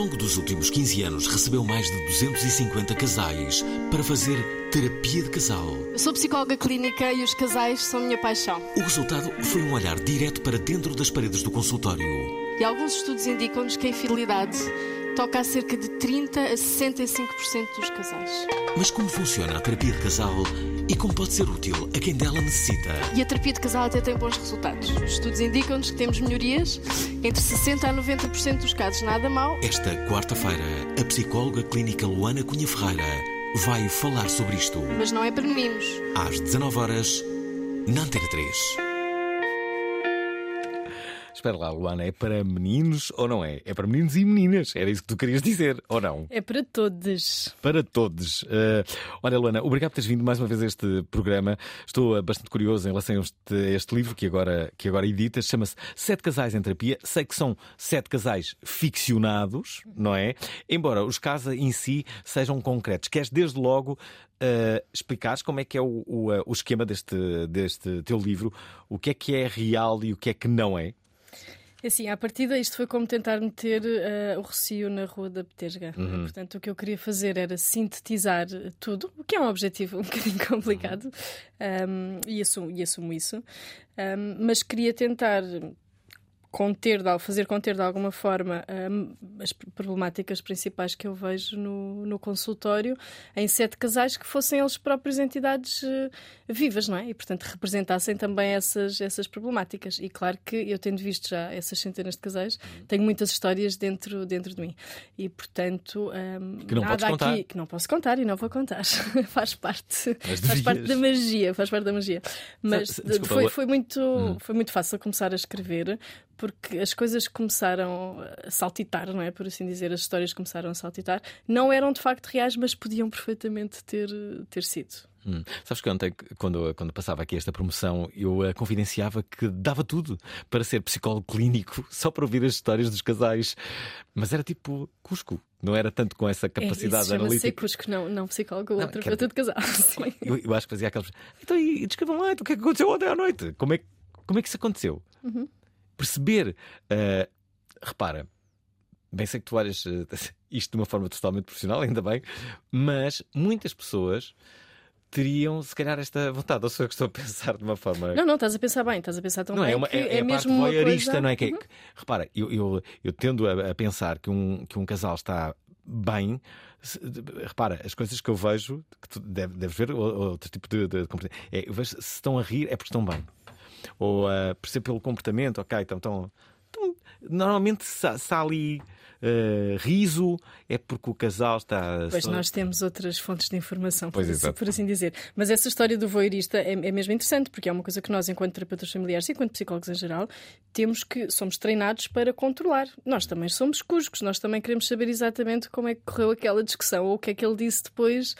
Longo dos últimos 15 anos, recebeu mais de 250 casais para fazer terapia de casal. Eu sou psicóloga clínica e os casais são minha paixão. O resultado foi um olhar direto para dentro das paredes do consultório. E alguns estudos indicam-nos que a infidelidade toca a cerca de 30 a 65% dos casais. Mas como funciona a terapia de casal e como pode ser útil a quem dela necessita? E a terapia de casal até tem bons resultados. Os estudos indicam-nos que temos melhorias entre 60 a 90% dos casos, nada mal. Esta quarta-feira, a psicóloga clínica Luana Cunha Ferreira vai falar sobre isto. Mas não é para meninos. Às 19 horas na Antena 3. Espera lá, Luana, é para meninos ou não é? É para meninos e meninas. Era isso que tu querias dizer, ou não? É para todos. Para todos. Uh, olha, Luana, obrigado por teres vindo mais uma vez a este programa. Estou uh, bastante curioso em relação a este, a este livro que agora, que agora editas. Chama-se Sete Casais em Terapia. Sei que são sete casais ficcionados, não é? Embora os casos em si sejam concretos. Queres desde logo uh, explicares como é que é o, o, o esquema deste, deste teu livro? O que é que é real e o que é que não é? É Assim, à partida, isto foi como tentar meter uh, o Rocio na Rua da Betesga. Uhum. Portanto, o que eu queria fazer era sintetizar tudo, o que é um objetivo um bocadinho complicado, um, e, assumo, e assumo isso, um, mas queria tentar conter, fazer conter de alguma forma um, as problemáticas principais que eu vejo no, no consultório em sete casais que fossem eles próprios entidades eh, vivas, não é? E, portanto, representassem também essas, essas problemáticas. E claro que eu tendo visto já essas centenas de casais, tenho muitas histórias dentro, dentro de mim. E, portanto, um, Que não nada contar. aqui que não posso contar e não vou contar. faz parte, Mas faz parte da magia, faz parte da magia. Mas sa- desculpa, foi, foi muito, Hum. foi muito fácil começar a escrever porque as coisas começaram a saltitar, não é? Por assim dizer, as histórias começaram a saltitar. Não eram de facto reais, mas podiam perfeitamente ter, ter sido. Hum. Sabes que ontem, quando, quando passava aqui esta promoção, eu eh, confidenciava que dava tudo para ser psicólogo clínico, só para ouvir as histórias dos casais. Mas era tipo Cusco, não era tanto com essa É, capacidade chama-se analítica. Cusco, não, não psicólogo Não, terapeuta de casal. Sim. Eu, eu acho que fazia aqueles. Então, e, descrevam lá o que é que aconteceu ontem à noite? Como é, que- como é que isso aconteceu? Uhum. Perceber. eh, repara, bem sei que tu olhas eh, isto de uma forma totalmente profissional, ainda bem, mas muitas pessoas teriam, se calhar, esta vontade. Ou sou eu que estou a pensar de uma forma. Não, não, estás a pensar bem, estás a pensar tão Não, bem é, uma, que é, é, é mesmo uma coisa... não é? Que, é- Uhum. que- repara, eu, eu, eu tendo a, a pensar que um, que um casal está bem. se- de- repara, as coisas que eu vejo, que tu deve- deves ver ou- ou outro tipo de, de comportamento, é, eu vejo se estão a rir é porque estão bem. Ou uh, percebo pelo comportamento, ok, então estão. estão- normalmente se, se há ali uh, riso, é porque o casal está. Pois só- nós temos outras fontes de informação, por, assim, por assim dizer. Mas essa história do voyeurista é, é mesmo interessante, porque é uma coisa que nós, enquanto terapeutas familiares e enquanto psicólogos em geral, temos que somos treinados para controlar. Nós também somos cuscos, nós também queremos saber exatamente como é que correu aquela discussão ou o que é que ele disse depois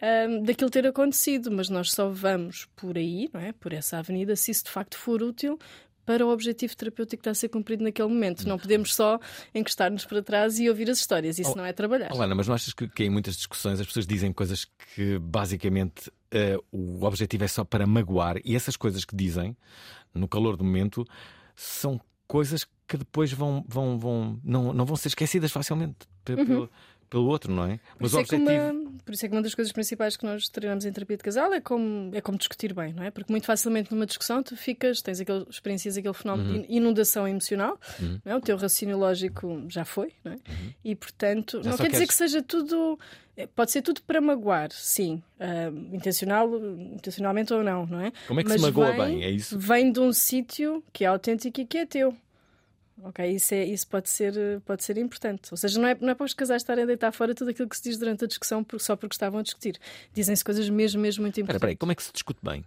ahm, daquilo ter acontecido. Mas nós só vamos por aí, não é? por essa avenida, se isso de facto for útil para o objetivo terapêutico que está a ser cumprido naquele momento. Não podemos só encostar-nos para trás e ouvir as histórias. Isso Oh, não é trabalhar. Olá, Ana, mas não achas que, que em muitas discussões as pessoas dizem coisas que basicamente eh, o objetivo é só para magoar e essas coisas que dizem no calor do momento são coisas que depois vão, vão, vão não, não vão ser esquecidas facilmente pe- pelo- outro, não é? Por isso, é que objetivo. uma, por isso é que uma das coisas principais que nós treinamos em terapia de casal é como, é como discutir bem, não é? Porque muito facilmente numa discussão tu ficas, tens aquele, experiencias aquele fenómeno Uhum. de inundação emocional, não é? o teu raciocínio lógico já foi, não é? E portanto, Uhum. Já não quer dizer queres- que seja tudo. eh, Pode ser tudo para magoar, sim, ah, intencional, intencionalmente ou não, não é? Como é que se Mas magoa vem- bem? É isso? Vem de um sítio que é autêntico e que é teu. Ok, isso, é, isso pode, ser, pode ser importante. Ou seja, não é, não é para os casais estarem a deitar fora tudo aquilo que se diz durante a discussão por- só porque estavam a discutir. Dizem-se coisas mesmo, mesmo muito importantes. espera aí, como é que se discute bem?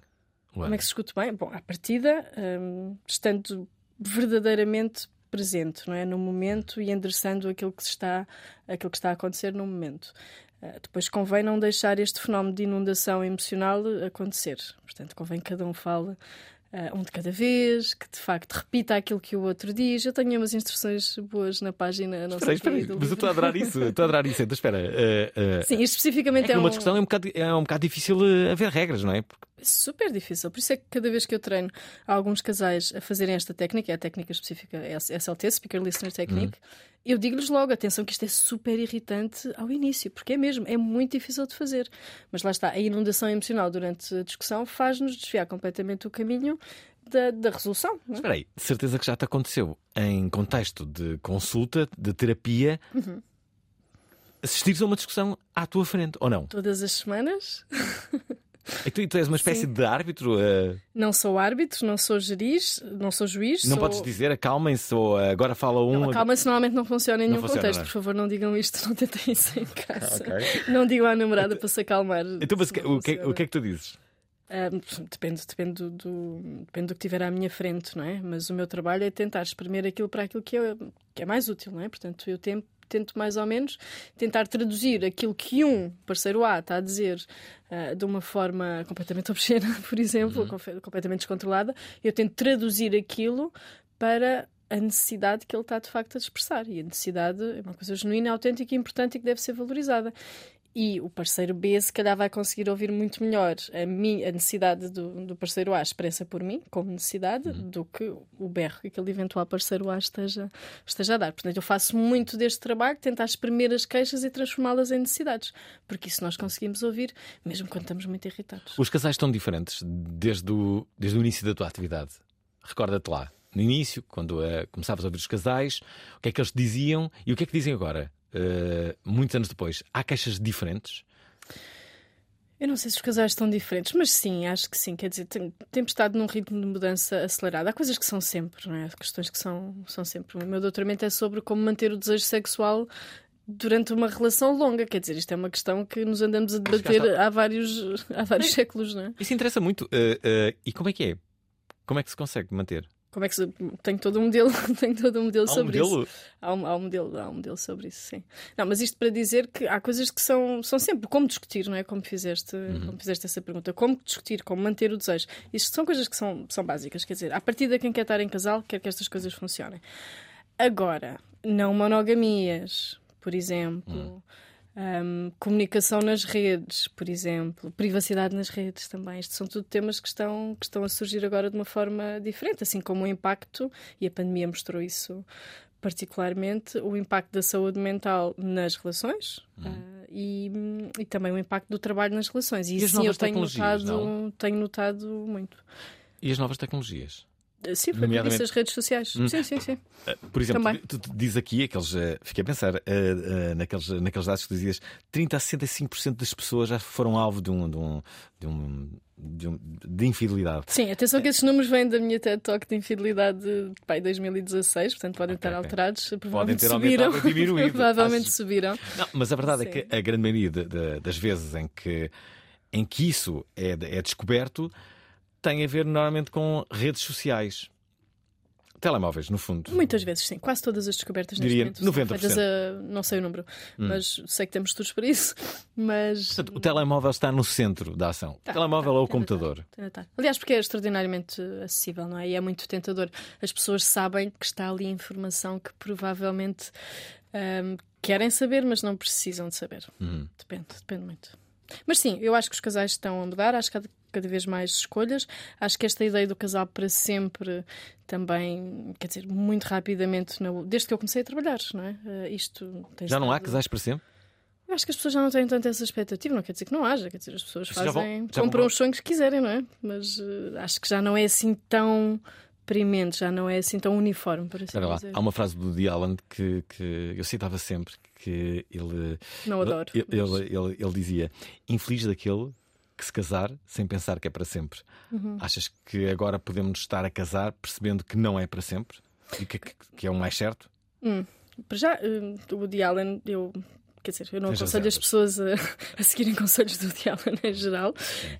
Como é que se discute bem? Bom, à partida, hum, estando verdadeiramente presente, não é? No momento e endereçando aquilo que, está, aquilo que está a acontecer no momento. Ah, depois convém não deixar este fenómeno de inundação emocional acontecer. Portanto, convém que cada um fale um de cada vez, que de facto repita aquilo que o outro diz. Eu tenho umas instruções boas na página. Não Espera sei espera do mas eu estou a adorar isso. Estou a adorar isso. Então, espera. eh, eh, Sim, especificamente é é, numa um... discussão é um, bocado, é um bocado difícil eh, haver regras, não é? Porque É super difícil. Por isso é que cada vez que eu treino alguns casais a fazerem esta técnica, é a técnica específica é SLT, Speaker Listener Technique, eu digo-lhes logo, atenção que isto é super irritante ao início, porque é mesmo, é muito difícil de fazer. Mas lá está, a inundação emocional durante a discussão faz-nos desviar completamente o caminho da, da resolução. é? Espera aí, de certeza que já te aconteceu em contexto de consulta, de terapia, Uhum. assistires a uma discussão à tua frente, ou não? Todas as semanas. E tu, tu és uma espécie de árbitro, eh, Não sou árbitro, não sou juiz, não sou juiz. não sou... podes dizer acalmem-se ou eh, agora fala um. Não, Calma-se normalmente não funciona em nenhum funciona, contexto. não é? Por favor, não digam isto, não tentem isso em casa. Ok. Não digam à namorada para se acalmar. Então, mas o que, funciona. o que é que tu dizes? Ah, depende, depende, do, do- depende do que tiver à minha frente, não é? Mas o meu trabalho é tentar espremer aquilo para aquilo que é, que é mais útil, não é? Portanto, eu tento, tento mais ou menos tentar traduzir aquilo que um parceiro A está a dizer ah, de uma forma completamente obscena, por exemplo, confe- completamente descontrolada. Eu tento traduzir aquilo para a necessidade que ele está de facto a expressar. E a necessidade é uma coisa genuína, autêntica e importante e que deve ser valorizada. E o parceiro B, se calhar, vai conseguir ouvir muito melhor a, mi, a necessidade do, do parceiro A expressa por mim, como necessidade, do que o berro que aquele eventual parceiro A esteja, esteja a dar. Portanto, eu faço muito deste trabalho, tentar exprimir as queixas e transformá-las em necessidades, porque isso nós conseguimos ouvir, mesmo quando estamos muito irritados. Os casais estão diferentes desde o, desde o início da tua atividade. Recorda-te lá, no início, quando eh, começavas a ouvir os casais, o que é que eles diziam e o que é que dizem agora? Eh, muitos anos depois, há queixas diferentes? Eu não sei se os casais estão diferentes, mas sim, acho que sim. Quer dizer, tem- temos estado num ritmo de mudança acelerado. Há coisas que são sempre, não é? Há questões que são, são sempre. O meu doutoramento é sobre como manter o desejo sexual durante uma relação longa. Quer dizer, isto é uma questão que nos andamos a debater há vários, há vários séculos, não é? Isso interessa muito. Eh, eh, e como é que é? Como é que se consegue manter? Como é que se... Tenho todo um modelo, tenho todo um modelo Há um sobre isso. modelo? Há um, há um modelo, há um modelo sobre isso, sim. Não, mas isto para dizer que há coisas que são, são sempre como discutir, não é? Como fizeste, como fizeste essa pergunta. Como discutir, como manter o desejo. Isto são coisas que são, são básicas. Quer dizer, a partir de quem quer estar em casal, quer que estas coisas funcionem. Agora, não monogamias, por exemplo. Hum, comunicação nas redes, por exemplo, privacidade nas redes também. Isto são tudo temas que estão, que estão a surgir agora de uma forma diferente, assim como o impacto, e a pandemia mostrou isso particularmente, o impacto da saúde mental nas relações ah, e, e também o impacto do trabalho nas relações. E, E isso sim, eu tenho notado, tenho notado muito. E as novas tecnologias? Sim, foi por Nomeadamente- isso as redes sociais. Sim, sim, sim. Eh, Por exemplo, Também. tu, tu dizes aqui aqueles. eh, fiquei a pensar eh, eh, naqueles, naqueles dados que tu dizias: 30 a 65% das pessoas já foram alvo de um. De, um, de, um, de, um- de infidelidade. Sim, atenção que esses números vêm da minha TED Talk de infidelidade de pai, 2016, portanto podem estar ok. alterados. Provavelmente ter subiram. diminuído. Provavelmente Acho- subiram. Não, mas a verdade é Sim. que a grande maioria de- de- das vezes em que, em que isso é, é descoberto tem a ver normalmente com redes sociais. Telemóveis, no fundo. Muitas vezes, sim. Quase todas as descobertas Diria neste momento são 90%. feitas a... Não sei o número, mas sei que temos estudos para isso. Mas... Portanto, o telemóvel está no centro da ação. Tá, o telemóvel tá, ou o tem de computador. estar, tem de estar. Aliás, porque é extraordinariamente acessível, não é? E é muito tentador. As pessoas sabem que está ali informação que provavelmente ahm, querem saber, mas não precisam de saber. Uhum. Depende, depende muito. Mas sim, eu acho que os casais estão a mudar, acho que há cada vez mais escolhas. Acho que esta ideia do casal para sempre também, quer dizer, muito rapidamente, desde que eu comecei a trabalhar, não é? Eh, isto Já não há casais para sempre? Eu acho que as pessoas já não têm tanto essa expectativa, não quer dizer que não haja, quer dizer, as pessoas Já vão- fazem, já vão compram para- os sonhos que quiserem, não é? Mas eh, acho que já não é assim tão premente, já não é assim tão uniforme, para assim há uma frase do Woody Allen que, que eu citava sempre, que ele, Não adoro. ele, mas- ele, ele- ele dizia: infeliz daquele que se casar sem pensar que é para sempre. Uhum. Achas que agora podemos estar a casar percebendo que não é para sempre? E que, que- é o mais certo? Para já, eh, o Woody Allen, eu. Quer dizer, eu não Tens aconselho as pessoas a, a seguirem conselhos do Woody Allen em geral,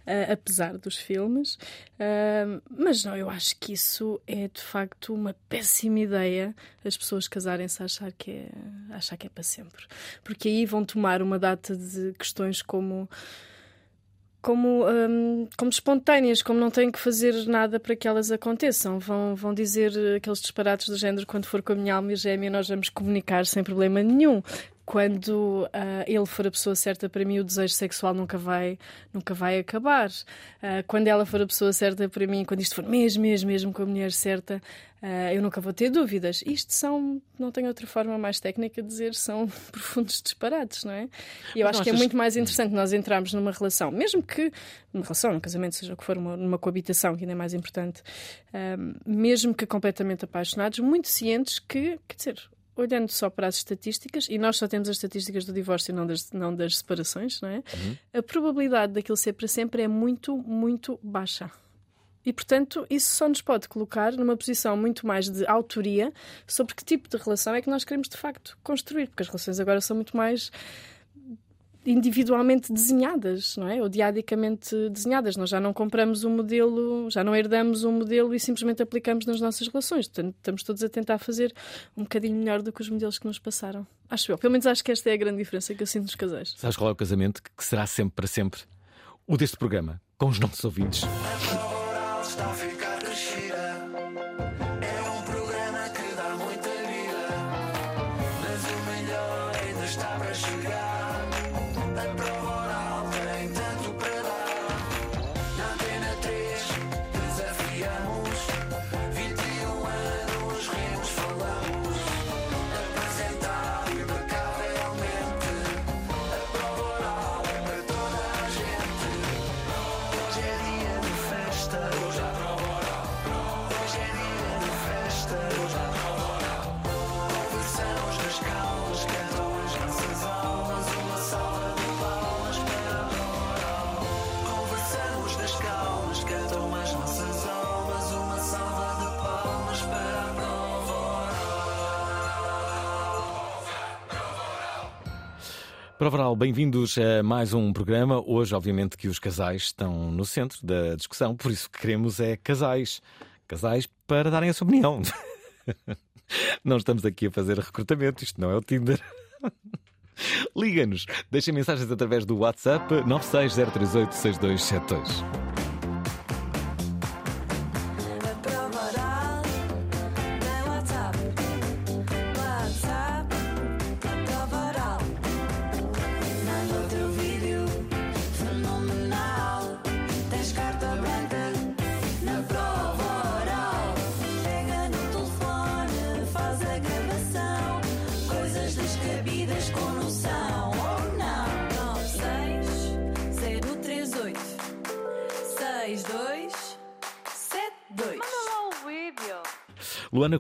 eh, apesar dos filmes. Ah, mas não, eu acho que isso é de facto uma péssima ideia as pessoas casarem-se a achar que, é, achar que é para sempre. Porque aí vão tomar uma data de questões como. Como, hum, como espontâneas, como não têm que fazer nada para que elas aconteçam. Vão, vão dizer aqueles disparates do género: quando for com a minha alma e gêmea, nós vamos comunicar sem problema nenhum. Quando ah, ele for a pessoa certa para mim, o desejo sexual nunca vai, nunca vai acabar. Ah, quando ela for a pessoa certa para mim, quando isto for mesmo, mesmo, mesmo com a mulher certa, ah, eu nunca vou ter dúvidas. Isto são, não tenho outra forma mais técnica de dizer, são profundos disparates, não é? E eu Mas acho que é muito mais interessante nós entrarmos numa relação, mesmo que numa relação, num casamento, seja o que for, uma, numa coabitação, que ainda é mais importante, mesmo que completamente apaixonados, muito cientes que, quer dizer, olhando só para as estatísticas, e nós só temos as estatísticas do divórcio e não das, não das separações, não é? A probabilidade daquilo ser para sempre é muito, muito baixa. E, portanto, isso só nos pode colocar numa posição muito mais de autoria sobre que tipo de relação é que nós queremos de facto construir, porque as relações agora são muito mais individualmente desenhadas, não é? Ou diadicamente desenhadas. Nós já não compramos um modelo, já não herdamos um modelo e simplesmente aplicamos nas nossas relações. Portanto, estamos todos a tentar fazer um bocadinho melhor do que os modelos que nos passaram. Acho eu. Pelo menos acho que esta é a grande diferença que eu sinto nos casais. Sabes qual é o casamento que será sempre para sempre? O deste programa, com os nossos ouvintes. Prova Oral, bem-vindos a mais um programa. Hoje, obviamente, que os casais estão no centro da discussão, por isso que queremos é casais. Casais para darem a sua opinião. Não estamos aqui a fazer recrutamento, isto não é o Tinder. Liga-nos, deixem mensagens através do WhatsApp 960386272.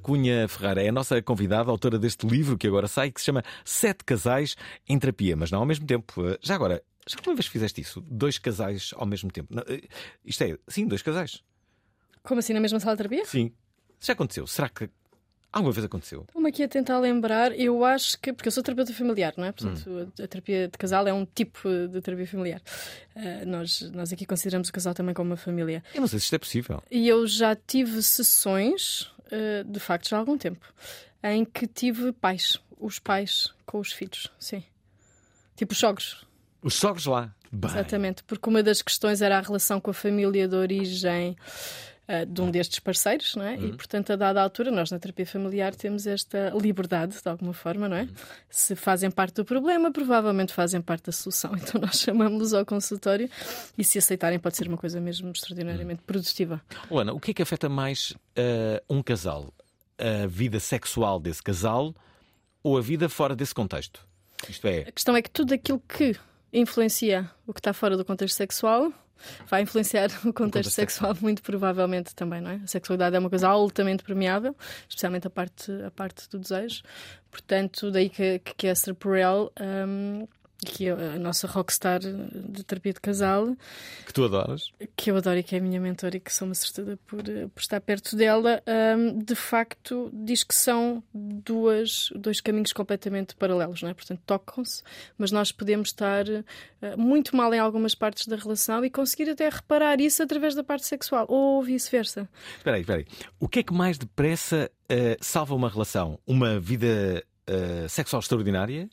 Cunha Ferreira é a nossa convidada, autora deste livro que agora sai, que se chama Sete Casais em Terapia, mas não ao mesmo tempo. Eh, Já agora, já alguma vez fizeste isso? Dois casais ao mesmo tempo? Não, eh, Isto é, sim, dois casais. Como assim, na mesma sala de terapia? Sim. Já aconteceu? Será que alguma vez aconteceu? Estou-me aqui a tentar lembrar, eu acho que, porque eu sou terapeuta familiar, não é? Portanto, a, a terapia de casal é um tipo de terapia familiar. Ah, nós, nós aqui consideramos o casal também como uma família. Eu não sei se isto é possível. E eu já tive sessões, de facto, já há algum tempo, em que tive pais, os pais com os filhos, sim. Tipo os sogros, Os sogros lá. Bem, exatamente. Porque uma das questões era a relação com a família de origem ah, de um destes parceiros, não é? E, portanto, a dada altura, nós na terapia familiar temos esta liberdade, de alguma forma, não é? Se fazem parte do problema, provavelmente fazem parte da solução. Então, nós chamamos-los ao consultório e, se aceitarem, pode ser uma coisa mesmo extraordinariamente produtiva. Luana, o que é que afeta mais eh, um casal? A vida sexual desse casal ou a vida fora desse contexto? Isto é, A questão é que tudo aquilo que influencia o que está fora do contexto sexual vai influenciar o contexto, sexual muito provavelmente também, não é? A sexualidade é uma coisa altamente permeável, especialmente a parte, a parte do desejo. Portanto, daí que, que Esther Perel, hum, que é a nossa rockstar de terapia de casal, que tu adoras. que eu adoro e que é a minha mentora e que sou uma certeza por, por estar perto dela, hum, de facto diz que são duas, dois caminhos completamente paralelos, não é? Portanto, tocam-se, mas nós podemos estar eh, muito mal em algumas partes da relação e conseguir até reparar isso através da parte sexual, ou vice-versa. Espera aí, espera aí. O que é que mais depressa eh, salva uma relação? Uma vida eh, sexual extraordinária?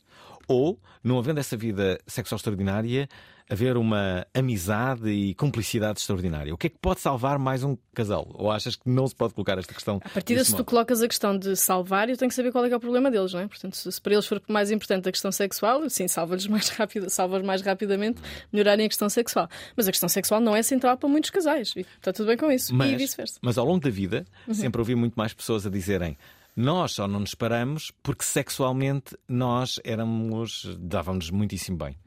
Ou, não havendo essa vida sexual extraordinária, haver uma amizade e cumplicidade extraordinária? O que é que pode salvar mais um casal? Ou achas que não se pode colocar esta questão? A partir se tu modo? colocas a questão de salvar, eu tenho que saber qual é, que é o problema deles, não é? Portanto, se, para eles for mais importante a questão sexual, sim, salva-lhes mais rápido, salva-os mais rapidamente melhorarem a questão sexual. Mas a questão sexual não é central para muitos casais. E está tudo bem com isso. e Mas, vice-versa. mas ao longo da vida, Uhum. sempre ouvi muito mais pessoas a dizerem nós só não nos paramos porque sexualmente nós éramos. dávamos muitíssimo bem.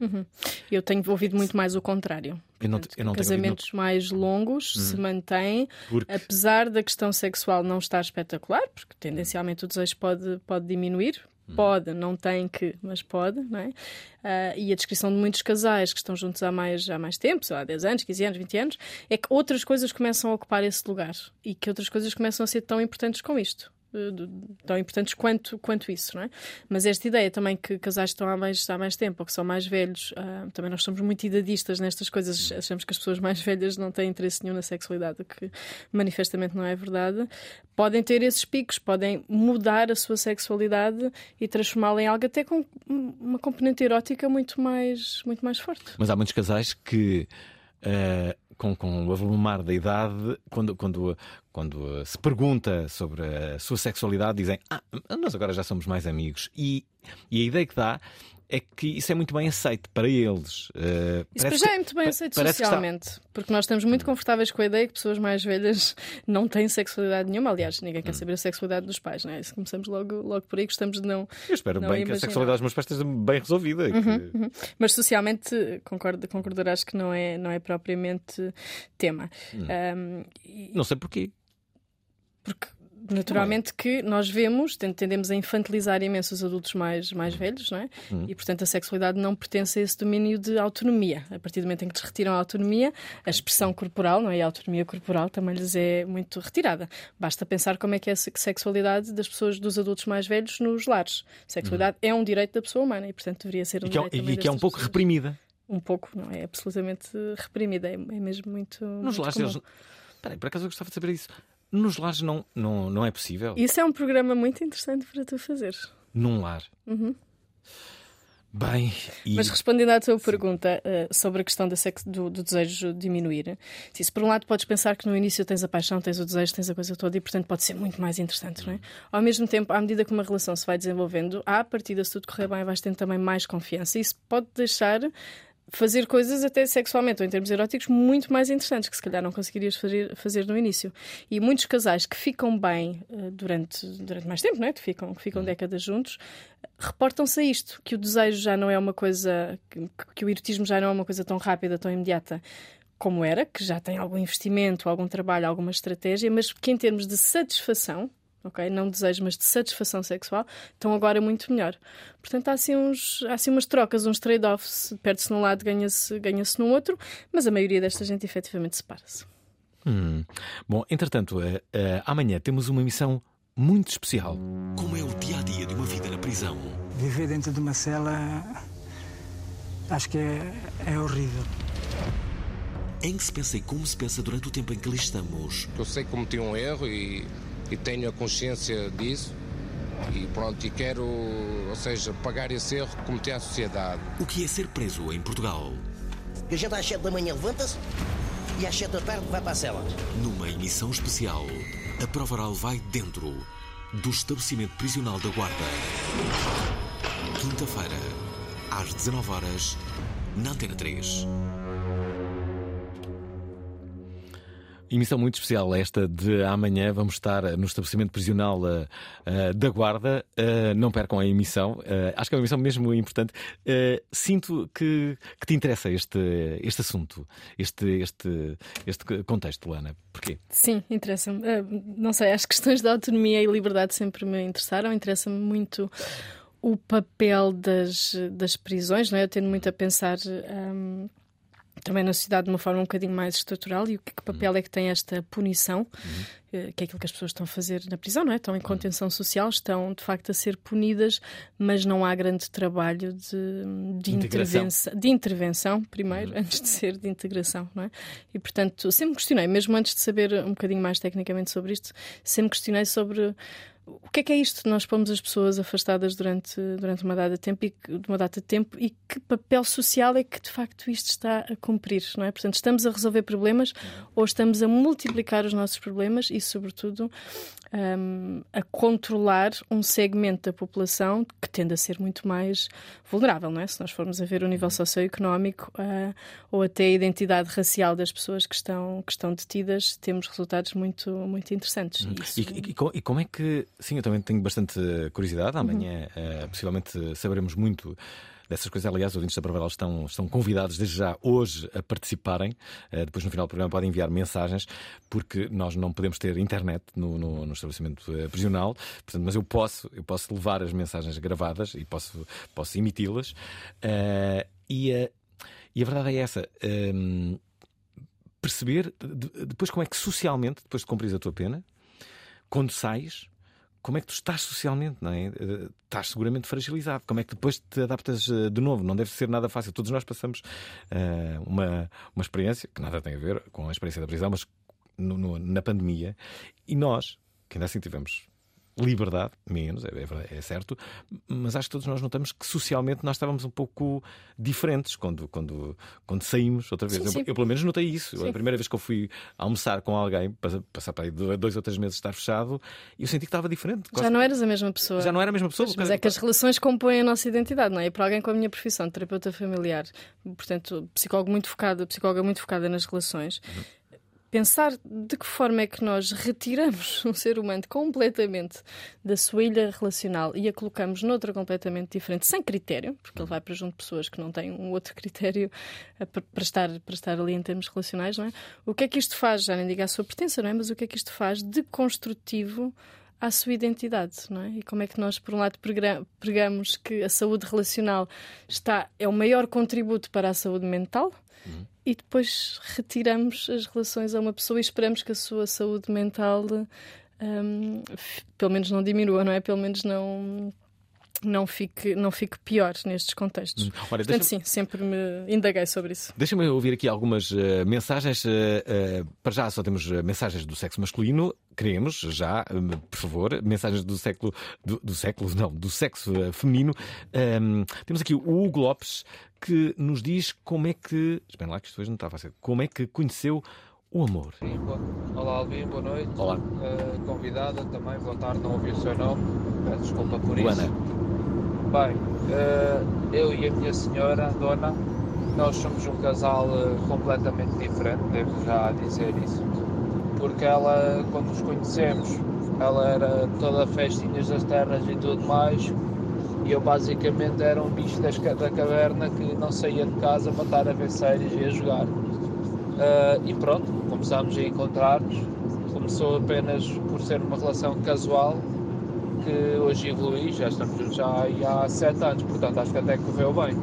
Eu tenho ouvido muito mais o contrário. Eu não- eu não tenho casamentos mais longos se mantêm, Porque- apesar da questão sexual não estar espetacular, porque tendencialmente o desejo pode, pode diminuir. Hum. Pode, não tem que, mas pode, não é? Ah, e a descrição de muitos casais que estão juntos há mais, há mais tempo, sei lá, 10 anos, 15 anos, 20 anos, é que outras coisas começam a ocupar esse lugar e que outras coisas começam a ser tão importantes como isto. Tão importantes quanto, quanto isso, não é? Mas esta ideia também que casais que estão há mais, há mais tempo ou que são mais velhos, ah, também nós somos muito idadistas nestas coisas, achamos que as pessoas mais velhas não têm interesse nenhum na sexualidade, o que manifestamente não é verdade. Podem ter esses picos, podem mudar a sua sexualidade e transformá-la em algo até com uma componente erótica muito mais, muito mais forte. Mas há muitos casais que, eh, com, com o avolumar da idade, quando, quando, quando se pergunta sobre a sua sexualidade, dizem: Ah, nós agora já somos mais amigos. E, e a ideia que dá é que isso é muito bem aceito para eles. Eh, Isso já é muito bem aceito que está- socialmente, porque nós estamos muito confortáveis com a ideia que pessoas mais velhas não têm sexualidade nenhuma. Aliás, ninguém Hum. quer saber a sexualidade dos pais, não é? Se começamos logo, logo por aí, gostamos de não. Eu espero não bem que a imaginar. sexualidade dos meus pais esteja bem resolvida. e que- Mas socialmente concordo, concordarás que não é, não é propriamente tema. Hum. Um, e- Não sei porquê. porque naturalmente que nós vemos, ten- tendemos a infantilizar imenso os adultos mais, mais velhos, não é? E portanto a sexualidade não pertence a esse domínio de autonomia. A partir do momento em que lhes retiram a autonomia, a expressão corporal, não é? E a autonomia corporal também lhes é muito retirada. Basta pensar como é que é a se- sexualidade das pessoas, dos adultos mais velhos nos lares. Sexualidade é um direito da pessoa humana e portanto deveria ser um E que é, direito e que é um pouco pessoas. reprimida. Um pouco, não é? absolutamente reprimida, é, é mesmo muito. Nos muito lares deles. Peraí, por acaso eu gostava de saber isso. Nos lares não, não, não é possível. Isso é um programa muito interessante para tu fazeres. Num lar. Bem, e Mas respondendo à tua pergunta eh, sobre a questão da sex- do, do desejo diminuir, sim, se por um lado podes pensar que no início tens a paixão, tens o desejo, tens a coisa toda e portanto pode ser muito mais interessante, não é? Ao mesmo tempo, à medida que uma relação se vai desenvolvendo, à partida, se tudo correr bem, vais tendo também mais confiança e isso pode deixar fazer coisas até sexualmente ou em termos eróticos muito mais interessantes que se calhar não conseguirias fazer, fazer no início. E muitos casais que ficam bem eh, durante, durante mais tempo, não é? que ficam, que ficam décadas juntos, reportam-se a isto, que o desejo já não é uma coisa, que, que o erotismo já não é uma coisa tão rápida, tão imediata como era, que já tem algum investimento, algum trabalho, alguma estratégia, mas que em termos de satisfação, ok, não desejo, mas de satisfação sexual, estão agora muito melhor. Portanto, há assim, uns, há assim umas trocas, uns trade-offs, perde-se num lado, ganha-se ganha no outro, mas a maioria desta gente efetivamente separa-se. Hum. Bom, entretanto, eh, eh, amanhã temos uma missão muito especial. Como é o dia a dia de uma vida na prisão? Viver dentro de uma cela acho que é, é horrível. Em que se pensa e como se pensa durante o tempo em que ali estamos? Eu sei que cometi um erro e, e tenho a consciência disso. E pronto, e quero, ou seja, pagar esse erro que cometi à sociedade. O que é ser preso em Portugal? A gente às 7 da manhã levanta-se e às 7 da tarde vai para a cela. Numa emissão especial, a prova oral vai dentro do estabelecimento prisional da Guarda. Quinta-feira, às 19 horas, na Antena 3. Emissão muito especial esta de amanhã. Vamos estar no estabelecimento prisional uh, uh, da Guarda. Não percam a emissão. acho que é uma emissão mesmo importante. sinto que, que, te interessa este, este assunto, este, este, este contexto, Luana. Porquê? Sim, interessa-me. não sei, as questões da autonomia e liberdade sempre me interessaram. Interessa-me muito o papel das, das prisões, não é? Eu tendo muito a pensar. Um, também na sociedade de uma forma um bocadinho mais estrutural e o que, que papel é que tem esta punição, uhum. que é aquilo que as pessoas estão a fazer na prisão, não é? Estão em contenção social, estão de facto a ser punidas, mas não há grande trabalho de, de intervenção, de intervenção primeiro, uhum. antes de ser de integração, não é? E portanto, sempre questionei, mesmo antes de saber um bocadinho mais tecnicamente sobre isto, sempre questionei sobre o que é que é isto? Nós pomos as pessoas afastadas durante, durante uma, data de tempo e, uma data de tempo e que papel social é que de facto isto está a cumprir, não é? Portanto, estamos a resolver problemas ou estamos a multiplicar os nossos problemas e, sobretudo, um, a controlar um segmento da população que tende a ser muito mais vulnerável, não é? Se nós formos a ver o nível socioeconómico uh, ou até a identidade racial das pessoas que estão, que estão detidas, temos resultados muito, muito interessantes. Hum. Isso... E, e, e, como é que. Sim, eu também tenho bastante curiosidade. Amanhã, uhum. uh, possivelmente, saberemos muito dessas coisas. Aliás, os ouvintes da Provaral estão, estão convidados desde já hoje a participarem. Uh, depois, no final do programa, podem enviar mensagens, porque nós não podemos ter internet no, no, no estabelecimento uh, prisional. Portanto, mas eu posso, eu posso levar as mensagens gravadas e posso, posso emiti-las. Uh, e, a, e a verdade é essa. Um, perceber depois como é que socialmente, depois de cumprir a tua pena, quando sais, como é que tu estás socialmente, não é? Eh, estás seguramente fragilizado. Como é que depois te adaptas eh, de novo? Não deve ser nada fácil. Todos nós passamos uh, uma, uma experiência que nada tem a ver com a experiência da prisão, mas no, no, na pandemia. E nós, que ainda assim tivemos liberdade, menos, é, é, é, certo, mas acho que todos nós notamos que socialmente nós estávamos um pouco diferentes quando, quando, quando saímos outra vez. Sim, sim. Eu, eu, pelo menos notei isso. Sim. A primeira vez que eu fui almoçar com alguém, passar para aí dois ou três meses estar fechado, eu senti que estava diferente. Já não eras a mesma pessoa. Já não era a mesma pessoa. Mas, mas é que as relações compõem a nossa identidade, não é? E para alguém com a minha profissão, terapeuta familiar, portanto, psicólogo muito focado, psicóloga muito focada nas relações. Uhum pensar de que forma é que nós retiramos um ser humano completamente da sua ilha relacional e a colocamos noutra completamente diferente, sem critério, porque ele vai para junto de pessoas que não têm um outro critério eh, para estar, para estar ali em termos relacionais, não é? O que é que isto faz? Já nem digo a sua pertença, não é? Mas o que é que isto faz de construtivo à sua identidade, não é? E como é que nós, por um lado, pregamos que a saúde relacional está, é o maior contributo para a saúde mental, Uhum. E depois retiramos as relações a uma pessoa e esperamos que a sua saúde mental, um, pelo menos não diminua, não é? Pelo menos não não fique, não fique pior nestes contextos. Hum. Olha, Portanto, sim, sempre me indaguei sobre isso. Deixa-me ouvir aqui algumas uh, mensagens. Uh, uh, para já só temos mensagens do sexo masculino. Queremos já, por favor, mensagens do século, do, do século, não, do sexo feminino. Um, temos aqui o Hugo Lopes que nos diz como é que. Espera lá, que isto hoje não está fácil. Como é que conheceu o amor. Olá, Alvin, boa noite. Olá. Uh, convidada também, boa tarde, não ouvi o seu nome, peço desculpa por isso. Luana. Bem, uh, eu e a minha senhora, dona, nós somos um casal uh, completamente diferente, devo já dizer isso. Porque ela, quando nos conhecemos, ela era toda festinhas das terras e tudo mais, e eu basicamente era um bicho das, da caverna que não saía de casa para estar a ver séries e a jogar. Uh, e pronto, começámos a encontrar-nos. Começou apenas por ser uma relação casual que hoje evolui, já estamos já há sete anos, portanto acho que até correu bem.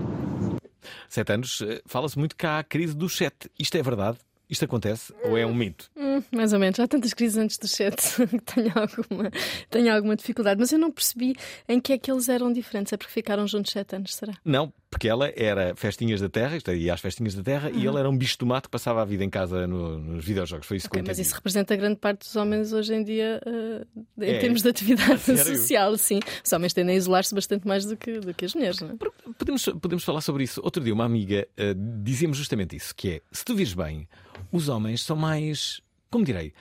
Sete anos, eh, fala-se muito que há a crise do chat. Isto é verdade? Isto acontece ou é um mito? Hum, mais ou menos. Há tantas crises antes do chat que tenho alguma, tenho alguma dificuldade. Mas eu não percebi em que é que eles eram diferentes. É porque ficaram juntos sete anos, será? Não, porque ela era festinhas da terra, isto é, ia às festinhas da terra, uhum. e ele era um bicho tomate que passava a vida em casa no, nos videojogos. Foi isso okay, que eu Mas isso representa grande parte dos homens hoje em dia uh, em é, termos de atividade social, sim. Os homens tendem a isolar-se bastante mais do que, do que as mulheres, não é? Podemos, podemos falar sobre isso. Outro dia, uma amiga uh, dizia-me justamente isso: que é se tu vires bem, os homens são mais, como direi,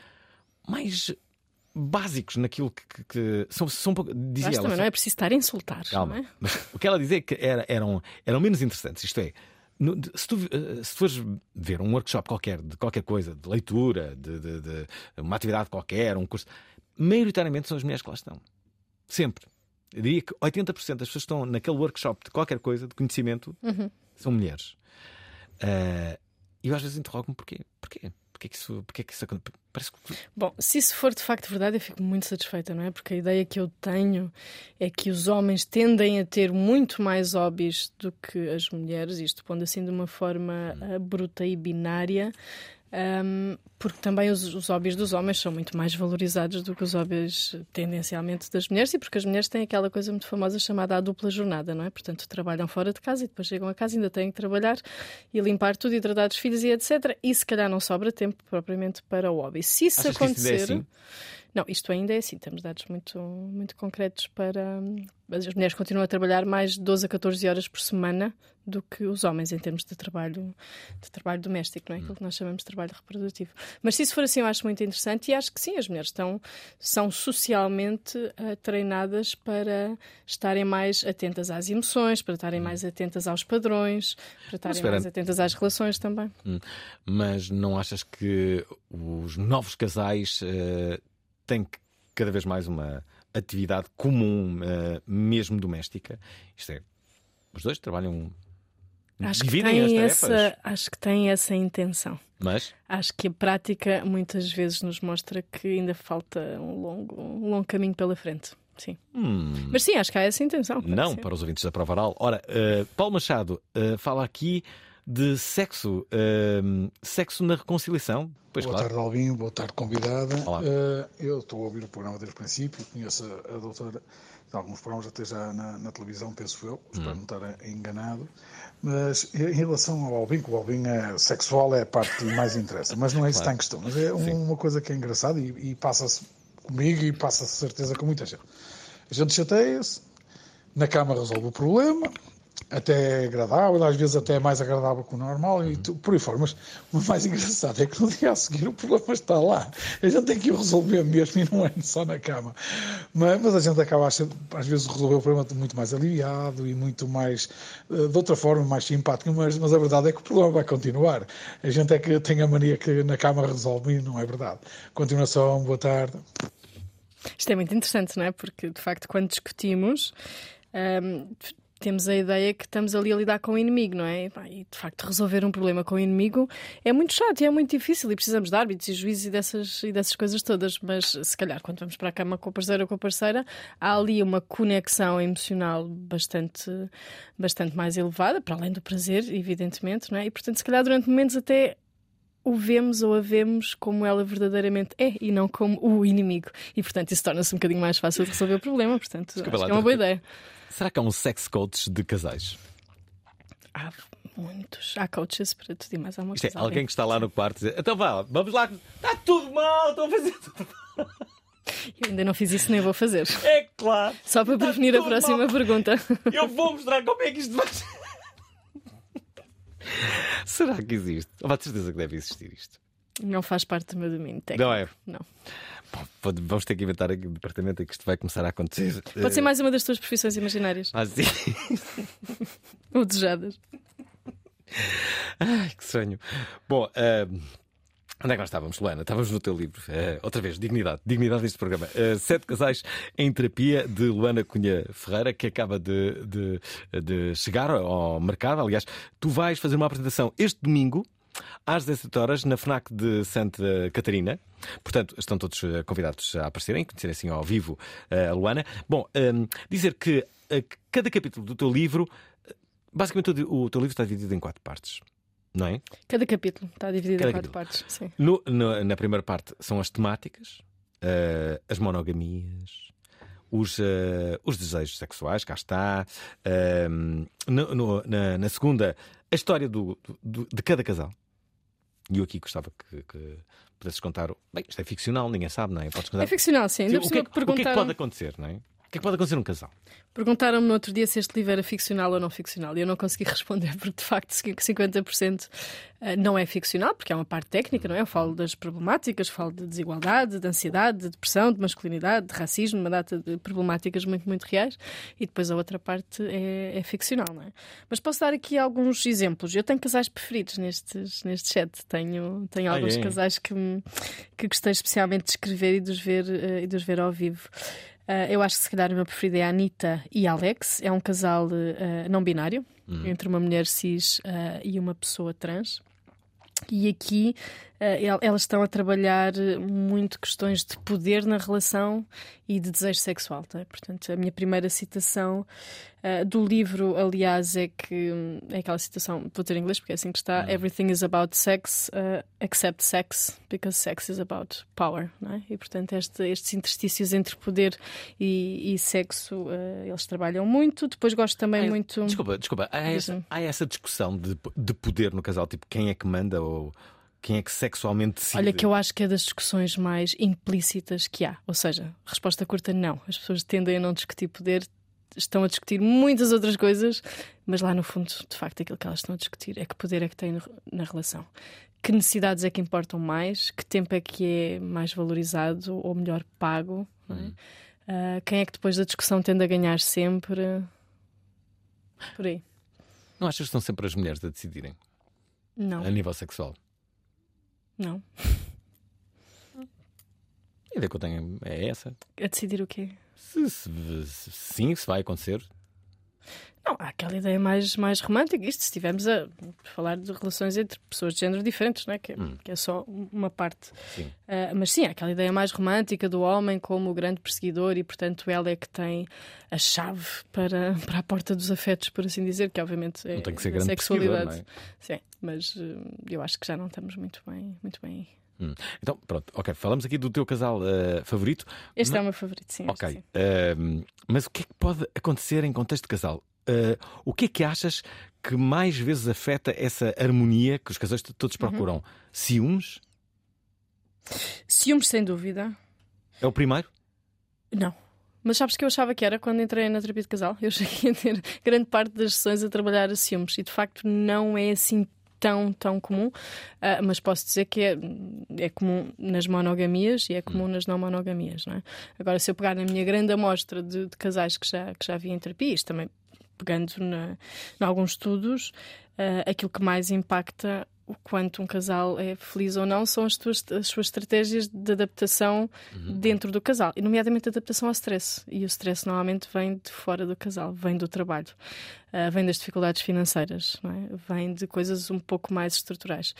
mais básicos naquilo que, que, são, são dizia Mas ela. Também não é preciso estar a insultar. Calma. É? Mas o que ela dizia é que era, eram, eram menos interessantes. Isto é, no- se, tu, eh, se fores ver um workshop qualquer, de qualquer coisa, de leitura, de, de- de uma atividade qualquer, um curso, maioritariamente são as mulheres que lá estão. Sempre. Eu diria que 80% das pessoas que estão naquele workshop de qualquer coisa, de conhecimento, Uhum. são mulheres. Eh, E eu às vezes interrogo-me porquê. Porquê? Porquê que isso, porquê que isso acontece? Parece que Bom, se isso for de facto verdade, eu fico muito satisfeita, não é? Porque a ideia que eu tenho é que os homens tendem a ter muito mais hobbies do que as mulheres, isto pondo assim de uma forma ah, bruta e binária, ahm, porque também os, os hobbies dos homens são muito mais valorizados do que os hobbies tendencialmente das mulheres, e porque as mulheres têm aquela coisa muito famosa chamada a dupla jornada, não é? Portanto, trabalham fora de casa e depois chegam a casa e ainda têm que trabalhar e limpar tudo e tratar dos filhos e etc. E se calhar não sobra tempo propriamente para o hobby. Se isso Achas é acontecer. Não, isto ainda é assim. Temos dados muito, muito concretos para. As mulheres continuam a trabalhar mais de 12 a 14 horas por semana do que os homens em termos de trabalho, de trabalho doméstico, não é? Aquilo que nós chamamos de trabalho reprodutivo. Mas se isso for assim, eu acho muito interessante e acho que sim, as mulheres estão, são socialmente eh, treinadas para estarem mais atentas às emoções, para estarem mais atentas aos padrões, para estarem espera. mais atentas às relações também. Hum. Mas não achas que os novos casais eh, que- cada vez mais uma atividade comum, eh, mesmo doméstica? Isto é, os dois trabalham. Acho que, dividem as tarefas. essa, acho que têm essa intenção. Mas Acho que a prática muitas vezes nos mostra que ainda falta um longo, um longo caminho pela frente. Sim. hum, Mas sim, acho que há essa intenção. não sim. para os ouvintes da prova oral. Ora, eh, Paulo Machado eh, fala aqui de sexo, eh, sexo na reconciliação. Pois boa claro. tarde, Albinho. Boa tarde, convidada. Eh, eu estou a ouvir o programa desde o princípio, conheço a, a doutora de alguns programas, até já na, na televisão, penso eu, espero não estar enganado. Mas em relação ao Albinho, que o Albinho é sexual é a parte que mais interessa, mas não é isso que está em questão. Mas é um- uma coisa que é engraçada e, e passa-se comigo e passa-se certeza com muita gente. A gente chateia-se, na cama resolve o problema, até agradável, às vezes até é mais agradável que o normal e tu- por aí fora. Mas o mais engraçado é que no dia a seguir o problema está lá. A gente tem que o resolver mesmo e não é só na cama. Mas, mas a gente acaba às às vezes resolver o problema muito mais aliviado e muito mais, eh, de outra forma, mais simpático. Mas, mas a verdade é que o problema vai continuar. A gente é que tem a mania que na cama resolve e não é verdade. Continuação, boa tarde. Isto é muito interessante, não é? Porque de facto, quando discutimos, hum, temos a ideia que estamos ali a lidar com o inimigo, não é? E, de facto, resolver um problema com o inimigo é muito chato e é muito difícil e precisamos de árbitros e juízes e dessas, e dessas coisas todas. Mas se calhar, quando vamos para a cama com o parceiro ou com a parceira, há ali uma conexão emocional bastante, bastante mais elevada, para além do prazer, evidentemente, não é? E portanto, se calhar, durante momentos até o vemos ou a vemos como ela verdadeiramente é e não como o inimigo. E portanto isso torna-se um bocadinho mais fácil de resolver o problema. Portanto, Desculpa acho lá, que é uma boa ideia. Será que há um sex coach de casais? Há muitos. Há coaches para tudo e mais alguma Isto é, coisa. alguém que está lá no quarto e diz: Então vá, vamos lá, está tudo mal, estão a fazer tudo mal. Eu ainda não fiz isso nem vou fazer. É claro. Só para prevenir a próxima mal. pergunta. Eu vou mostrar como é que isto vai. Será que existe? Há certeza que deve existir isto. Não faz parte do meu domínio técnico. Não é? Não. Bom, vamos ter que inventar aqui um departamento em que isto vai começar a acontecer. Pode ser mais uma das tuas profissões imaginárias. Ah, sim. Ou desejadas. Ai, que sonho. Bom, ah, onde é que nós estávamos, Luana? Estávamos no teu livro. Ah, outra vez, dignidade. Dignidade deste programa. Ah, Sete casais em terapia de Luana Cunha Ferreira, que acaba de, de, de chegar ao mercado. Aliás, tu vais fazer uma apresentação este domingo. Às 17 horas, na FNAC de Santa Catarina. Portanto, estão todos eh, convidados a aparecerem, conhecerem assim ao vivo a Luana. Bom, ehm, dizer que cada capítulo do teu livro, basicamente o teu livro está dividido em quatro partes, não é? Cada capítulo está dividido Cada em quatro capítulo. partes. Sim. No- no- na primeira parte são as temáticas, eh, as monogamias, os, eh, os desejos sexuais, cá está. Ehm, no- no- na, na segunda, a história do- do- de cada casal. E eu aqui gostava que, que pudesses contar. Bem, isto é ficcional, ninguém sabe, não é? Podes contar. É ficcional, sim. Ainda o, que é, que- o que é que pode acontecer, não é? Que é que pode acontecer num casal? Perguntaram-me no outro dia se este livro era ficcional ou não ficcional e eu não consegui responder porque de facto 50% eh, não é ficcional, porque é uma parte técnica, não é? Eu falo das problemáticas, falo de desigualdade, de ansiedade, de depressão, de masculinidade, de racismo, uma data de problemáticas muito, muito reais e depois a outra parte é, é ficcional, não é? Mas posso dar aqui alguns exemplos. Eu tenho casais preferidos nestes, neste chat, tenho, tenho alguns é? casais que, que gostei especialmente de escrever e de os ver, eh, e de os ver ao vivo. Ah, eu acho que se calhar o meu preferido é a Anitta e Alex. É um casal ah, não binário, entre uma mulher cis ah, e uma pessoa trans. E aqui elas estão a trabalhar muito questões de poder na relação e de desejo sexual. tá? Portanto, a minha primeira citação ah, do livro, aliás, é que é aquela citação, vou ter em inglês porque é assim que está: Everything is about sex, ah, except sex, because sex is about power. Não é? E portanto, este- estes interstícios entre poder e, e sexo, ah, eles trabalham muito. Depois gosto também muito. Desculpa, desculpa. Há essa, há essa discussão de, de poder no casal, tipo quem é que manda ou quem é que sexualmente decide. Olha, que eu acho que é das discussões mais implícitas que há. Ou seja, resposta curta, não. As pessoas tendem a não discutir poder, estão a discutir muitas outras coisas, mas lá no fundo, de facto, aquilo que elas estão a discutir é que poder é que têm na relação. Que necessidades é que importam mais? Que tempo é que é mais valorizado ou melhor pago? é? Ah, quem é que depois da discussão tende a ganhar sempre? Por aí. Não achas que são sempre as mulheres a decidirem Não, a nível sexual? Não. A ideia que eu tenho é essa. A decidir o quê? Se, se- se- sim, se vai acontecer. Não, há aquela ideia mais, mais romântica. Isto, se estivermos a falar de relações entre pessoas de género diferentes, não é? Que, é- que é só uma parte. Sim. Ah, mas sim, há aquela ideia mais romântica do homem como o grande perseguidor e, portanto, ela é que tem a chave para, para a porta dos afetos, por assim dizer, que obviamente é Não tem que ser a grande sexualidade. perseguidor, Sim, mas eh, eu acho que já não estamos muito bem, muito bem aí. Hum. Então, pronto, ok. Falamos aqui do teu casal eh, favorito. Este Ma- é o meu favorito, sim. Ok. sim. Ahm, mas o que é que pode acontecer em contexto de casal? Ah, o que é que achas que mais vezes afeta essa harmonia que os casais todos Uhum. procuram? Ciúmes? Ciúmes, sem dúvida. É o primeiro? Não. Mas sabes que eu achava que era quando entrei na terapia de casal? Eu cheguei a ter grande parte das sessões a trabalhar a ciúmes e de facto não é assim tão, tão comum, Ah, mas posso dizer que é, é comum nas monogamias e é comum nas não monogamias. Não é? Agora, se eu pegar na minha grande amostra de, de casais que já, que já vi em terapia, isto também pegando na, em alguns estudos, ah, aquilo que mais impacta o quanto um casal é feliz ou não são as, tuas, as suas estratégias de adaptação dentro do casal, e nomeadamente a adaptação ao stress. E o stress normalmente vem de fora do casal, vem do trabalho, ah, vem das dificuldades financeiras, é? vem de coisas um pouco mais estruturais.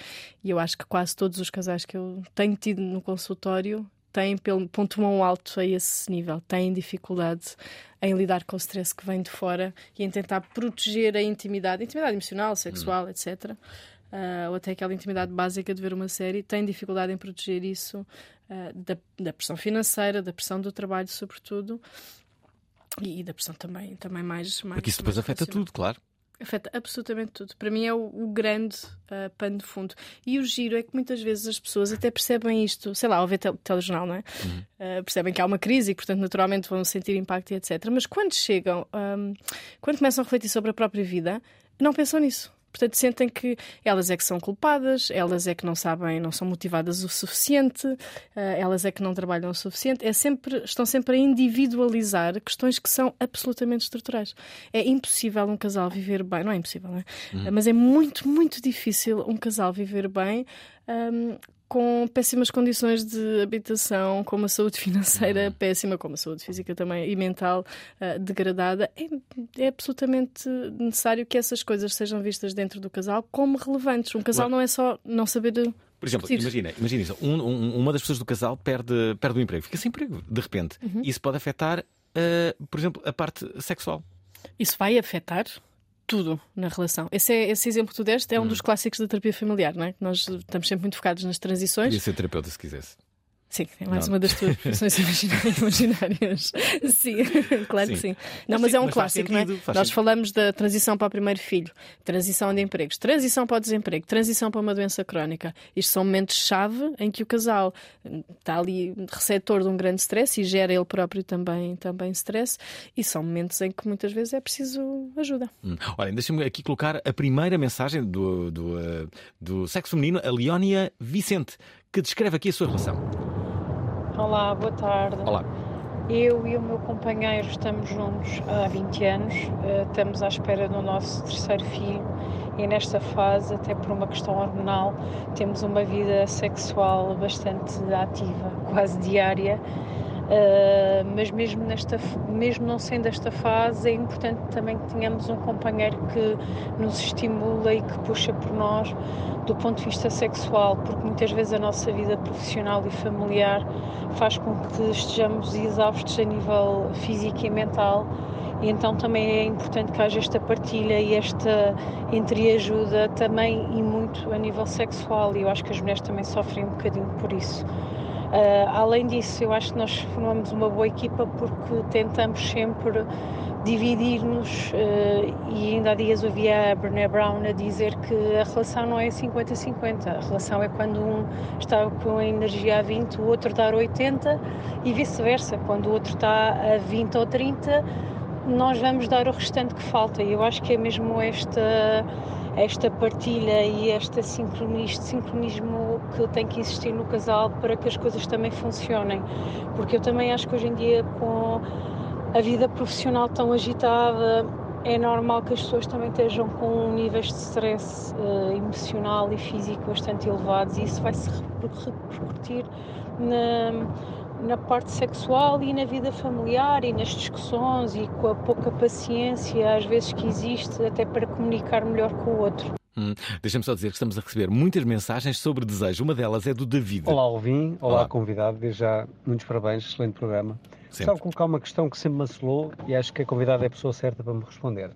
E eu acho que quase todos os casais que eu tenho tido no consultório têm, pelo pontuam alto a esse nível, têm dificuldade em lidar com o stress que vem de fora e em tentar proteger a intimidade, intimidade emocional, sexual, etc. Ah, ou até aquela intimidade básica de ver uma série, têm dificuldade em proteger isso ah, da, da pressão financeira, da pressão do trabalho, sobretudo, e, e da pressão também, também mais, mais. Porque isso depois afeta tudo, claro. Afeta absolutamente tudo. Para mim é o, o grande ah, pano de fundo. E o giro é que muitas vezes as pessoas até percebem isto, sei lá, ao ver tel- telejornal, não é? Ah, percebem que há uma crise e, portanto, naturalmente vão sentir impacto e etc. Mas quando chegam, ahm, quando começam a refletir sobre a própria vida, não pensam nisso. Portanto, sentem que elas é que são culpadas, elas é que não sabem, não são motivadas o suficiente, ah, elas é que não trabalham o suficiente. É sempre, estão sempre a individualizar questões que são absolutamente estruturais. É impossível um casal viver bem, não é impossível, não é? Ah, Mas é muito, muito difícil um casal viver bem ahm, com péssimas condições de habitação, com uma saúde financeira péssima, com uma saúde física também e mental ah, degradada. É, é absolutamente necessário que essas coisas sejam vistas dentro do casal como relevantes. Um casal não é só não saber. Por exemplo, discutir. imagina, imagina isso. Um- um- uma das pessoas do casal perde, perde o emprego, fica sem emprego, de repente. Uhum. Isso pode afetar, ah, por exemplo, a parte sexual. Isso vai afetar tudo na relação. Esse, é, esse exemplo que tu deste é um dos clássicos da terapia familiar, não é? Nós estamos sempre muito focados nas transições. Podia ser terapeuta se quisesse. Sim, é mais Não. uma das tuas profissões imaginárias. Sim, claro que Sim. sim. Não, Mas mas sim, é um mas clássico, não é? sentido, Nós sentido. falamos da transição para o primeiro filho, transição de empregos, transição para o desemprego, transição para uma doença crónica. Isto são momentos-chave em que o casal está ali receptor de um grande stress e gera ele próprio também, também stress, e são momentos em que muitas vezes é preciso ajuda. Hum. Olha, deixa-me aqui colocar a primeira mensagem do, do, eh, do sexo feminino, a Leónia Vicente, que descreve aqui a sua relação. Olá, boa tarde. Olá. Eu e o meu companheiro estamos juntos há 20 anos, eh, estamos à espera do nosso terceiro filho e nesta fase, até por uma questão hormonal, temos uma vida sexual bastante ativa, quase diária. Uh, mas mesmo, nesta, mesmo não sendo esta fase, é importante também que tenhamos um companheiro que nos estimula e que puxa por nós do ponto de vista sexual, porque muitas vezes a nossa vida profissional e familiar faz com que estejamos exaustos a nível físico e mental. E então também é importante que haja esta partilha e esta entreajuda também e muito a nível sexual. E eu acho que as mulheres também sofrem um bocadinho por isso. Uh, além disso, eu acho que nós formamos uma boa equipa porque tentamos sempre dividir-nos uh, e ainda há dias ouvia a Brené Brown a dizer que a relação não é 50-50, a relação é quando um está com a energia a 20, o outro dar 80 e vice-versa, quando o outro está a 20 ou 30, nós vamos dar o restante que falta. E eu acho que é mesmo esta esta partilha e este sincronismo, que tem que existir no casal para que as coisas também funcionem. Porque eu também acho que hoje em dia, com a vida profissional tão agitada, é normal que as pessoas também estejam com níveis de stress uh, emocional e físico bastante elevados e isso vai se repercutir na, na parte sexual e na vida familiar e nas discussões e com a pouca paciência às vezes que existe até para comunicar melhor com o outro. Hum, Deixa-me só dizer que estamos a receber muitas mensagens sobre desejo. Uma delas é do David. Olá, Alvin. Olá, Olá. convidado. Desde já, muitos parabéns. Excelente programa. Sempre. Só colocar uma questão que sempre me assolou e acho que a convidada é a pessoa certa para me responder.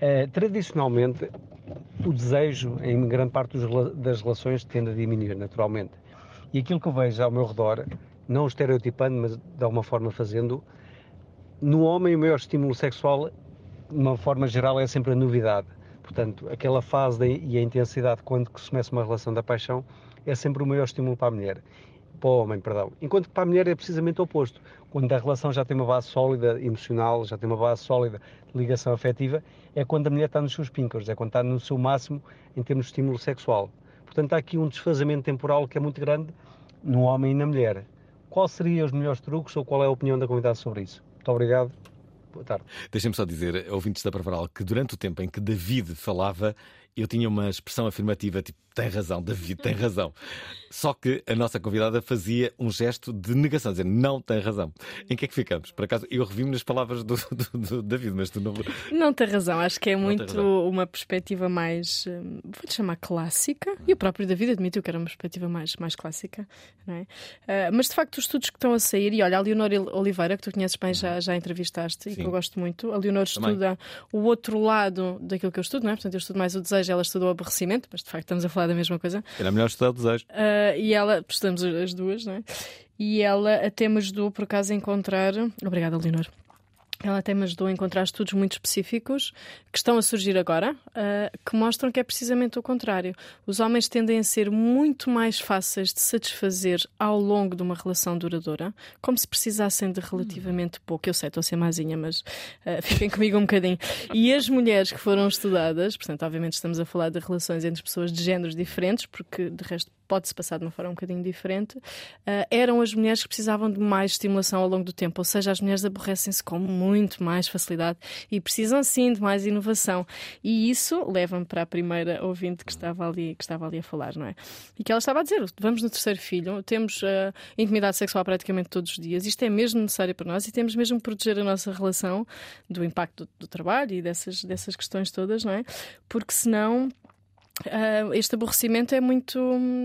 Eh, tradicionalmente, o desejo em grande parte dos das relações tende a diminuir naturalmente. E aquilo que eu vejo ao meu redor, não estereotipando, mas de alguma forma fazendo, no homem o maior estímulo sexual, de uma forma geral, é sempre a novidade. Portanto, aquela fase da- e a intensidade quando se começa uma relação da paixão é sempre o maior estímulo para a mulher. Para o homem, perdão. Enquanto que para a mulher é precisamente o oposto. Quando a relação já tem uma base sólida emocional, já tem uma base sólida de ligação afetiva, é quando a mulher está nos seus píncaros, é quando está no seu máximo em termos de estímulo sexual. Portanto, há aqui um desfazamento temporal que é muito grande no homem e na mulher. Qual seriam os melhores truques ou qual é a opinião da convidada sobre isso? Muito obrigado. Boa tarde. Deixem-me só dizer, ouvintes da Parvaral, que durante o tempo em que David falava, eu tinha uma expressão afirmativa, tipo, tem razão, David, tem razão. Só que a nossa convidada fazia um gesto de negação, dizer, não tem razão. Em que é que ficamos? Por acaso, eu revi-me nas palavras do, do- do David, mas tu não. Não tem razão, acho que é muito uma perspectiva mais, hum, vou-lhe chamar clássica, e o próprio David admitiu que era uma perspectiva mais, mais clássica, não é? Ah, mas de facto, os estudos que estão a sair, e olha, a Leonor Oliveira, que tu conheces bem, já, já entrevistaste e que Sim. eu gosto muito, a Leonor Também. estuda o outro lado daquilo que eu estudo, não é? Portanto, eu estudo mais o desejo, ela estudou o aborrecimento, mas de facto estamos a falar da mesma coisa. Era melhor estudar o desejo. Ah, e ela, estudamos as duas, não é? E ela até me ajudou, por acaso, a encontrar. Obrigada, Leonor. Ela até me ajudou a encontrar estudos muito específicos que estão a surgir agora, ah, que mostram que é precisamente o contrário. Os homens tendem a ser muito mais fáceis de satisfazer ao longo de uma relação duradoura, como se precisassem de relativamente pouco. Eu sei, estou a ser mazinha, mas ah, fiquem comigo um bocadinho. E as mulheres que foram estudadas, portanto, obviamente estamos a falar de relações entre pessoas de géneros diferentes, porque de resto pode-se passar de uma forma um bocadinho diferente, ah, eram as mulheres que precisavam de mais estimulação ao longo do tempo. Ou seja, as mulheres aborrecem-se com muito mais facilidade e precisam sim de mais inovação. E isso leva-me para a primeira ouvinte que estava ali, que estava ali a falar, não é? E que ela estava a dizer: vamos no terceiro filho, temos ah, intimidade sexual praticamente todos os dias, isto é mesmo necessário para nós e temos mesmo que proteger a nossa relação do impacto do, do trabalho e dessas, dessas questões todas, não é? Porque senão. Ah, este aborrecimento é muito,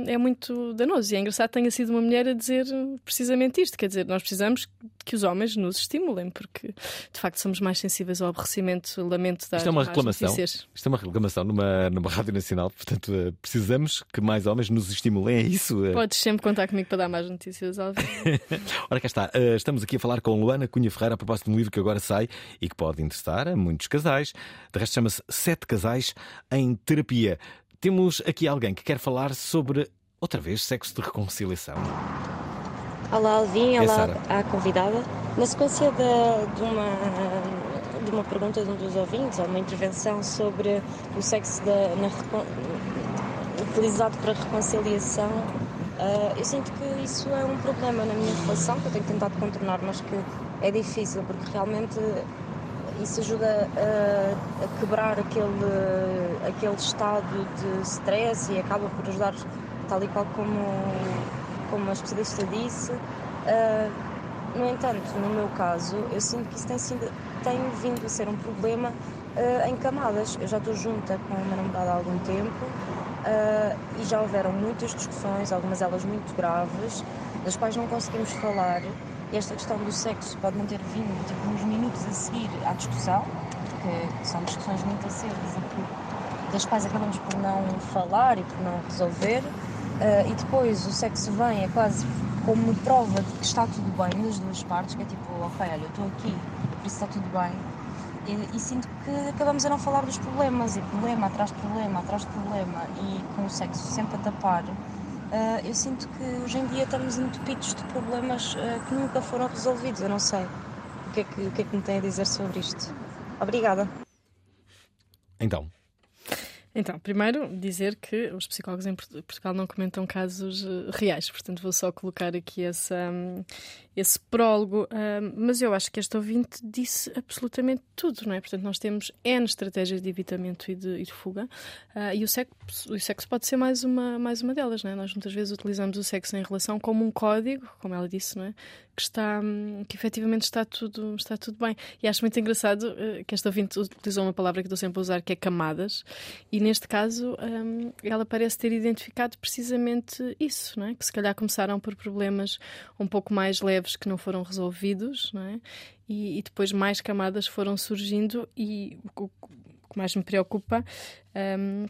é muito danoso e é engraçado que tenha sido uma mulher a dizer precisamente isto. Quer dizer, nós precisamos que os homens nos estimulem, porque de facto somos mais sensíveis ao aborrecimento, lamento dar Isto é uma reclamação. notícias. Isto é uma reclamação numa, numa rádio nacional. Portanto, eh, precisamos que mais homens nos estimulem. É isso. eh. Podes sempre contar comigo para dar mais notícias, Alvin. Ora, cá está. Eh, Estamos aqui a falar com Luana Cunha Ferreira a propósito de um livro que agora sai e que pode interessar a muitos casais. De resto, chama-se Sete Casais em Terapia. Temos aqui alguém que quer falar sobre, outra vez, sexo de reconciliação. Olá Alvin, É olá à convidada. Na sequência da- de, uma, de uma pergunta de um dos ouvintes, ou uma intervenção sobre o sexo da- na utilizado para reconciliação, ah, eu sinto que isso é um problema na minha relação, que eu tenho tentado contornar, mas que é difícil, porque realmente isso ajuda a, a quebrar aquele, aquele estado de stress e acaba por ajudar, tal e qual como, como a especialista disse. Ah, no entanto, no meu caso, eu sinto que isso tem, sido, tem vindo a ser um problema ah, em camadas. Eu já estou junta com uma namorada há algum tempo ah, e já houveram muitas discussões, algumas delas muito graves, das quais não conseguimos falar. Esta questão do sexo pode não ter vindo tipo, nos minutos a seguir à discussão, porque são discussões muito acedas e que, das quais acabamos por não falar e por não resolver. Ah, e depois o sexo vem, é quase como prova de que está tudo bem das duas partes, que é tipo, ok, olha, eu estou aqui, por isso está tudo bem. E, e sinto que acabamos a não falar dos problemas, e problema atrás de problema, atrás de problema, e com o sexo sempre a tapar. Ah, eu sinto que hoje em dia estamos entupidos de problemas ah, que nunca foram resolvidos. Eu não sei o que, é que, o que é que me tem a dizer sobre isto. Obrigada. Então, Então, primeiro dizer que os psicólogos em Port- Portugal não comentam casos eh, reais, portanto vou só colocar aqui essa, hum, esse prólogo, mas eu acho que este ouvinte disse absolutamente tudo, não é? Portanto, nós temos N estratégias de evitamento e de, e de fuga, ah, e o sexo, o sexo pode ser mais uma, mais uma delas, não é? Nós muitas vezes utilizamos o sexo em relação como um código, como ela disse, não é? Que está, que efetivamente está tudo, está tudo bem. E acho muito engraçado eh, que esta ouvinte utilizou uma palavra que estou sempre a usar, que é camadas, e neste caso ela parece ter identificado precisamente isso, não é? Que se calhar começaram por problemas um pouco mais leves que não foram resolvidos, não é? E, e depois mais camadas foram surgindo e o, que mais me preocupa hum,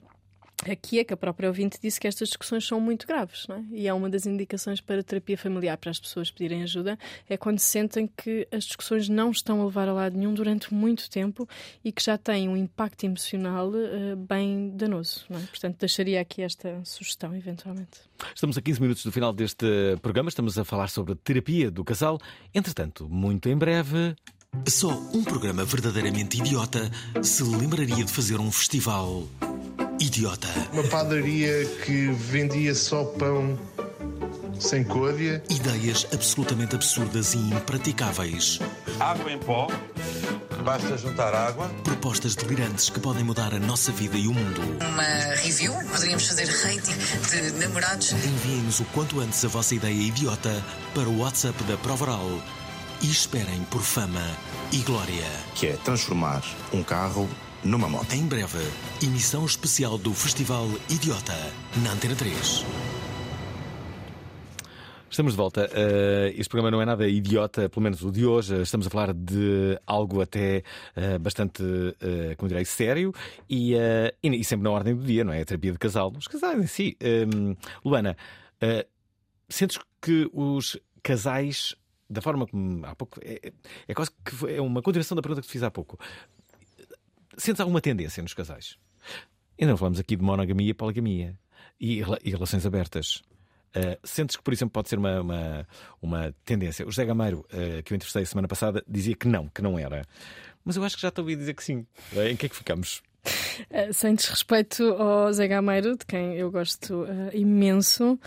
aqui é que a própria ouvinte disse que estas discussões são muito graves, não é? E é uma das indicações para terapia familiar para as pessoas pedirem ajuda, é quando sentem que as discussões não estão a levar a lado nenhum durante muito tempo e que já têm um impacto emocional eh, bem danoso, não é? Portanto, deixaria aqui esta sugestão, eventualmente. estamos a 15 minutos do final deste programa. Estamos a falar sobre terapia do casal. Entretanto, muito em breve. Só um programa verdadeiramente idiota se lembraria de fazer um festival idiota. Uma padaria que vendia só pão sem côdea. Ideias absolutamente absurdas e impraticáveis. Água em pó, basta juntar água. Propostas delirantes que podem mudar a nossa vida e o mundo. Uma review, poderíamos fazer rating de namorados. Enviem-nos o quanto antes a vossa ideia idiota para o WhatsApp da Provaral e esperem por fama e glória. Que é transformar um carro numa moto. Em breve, emissão especial do Festival Idiota na Antena 3. Estamos de volta. Uh, este programa não é nada idiota, pelo menos o de hoje. Estamos a falar de algo até uh, bastante, uh, como direi, sério e, e, sempre na ordem do dia, não é? A terapia de casal. Os casais em si. Um, Luana, sentes que os casais, da forma como há pouco. É, é quase que é uma continuação da pergunta que te fiz há pouco. Sentes alguma tendência nos casais? Ainda não falamos aqui de monogamia e poligamia e, e relações abertas. Uh, sentes que, por exemplo, pode ser uma, uma, uma tendência? O José Gameiro, uh, que eu entrevistei semana passada, dizia que não, que não era. Mas eu acho que já estou a dizer que sim. Uh, em que é que ficamos? Uh, sem desrespeito ao Zé Gameiro, de quem eu gosto imenso,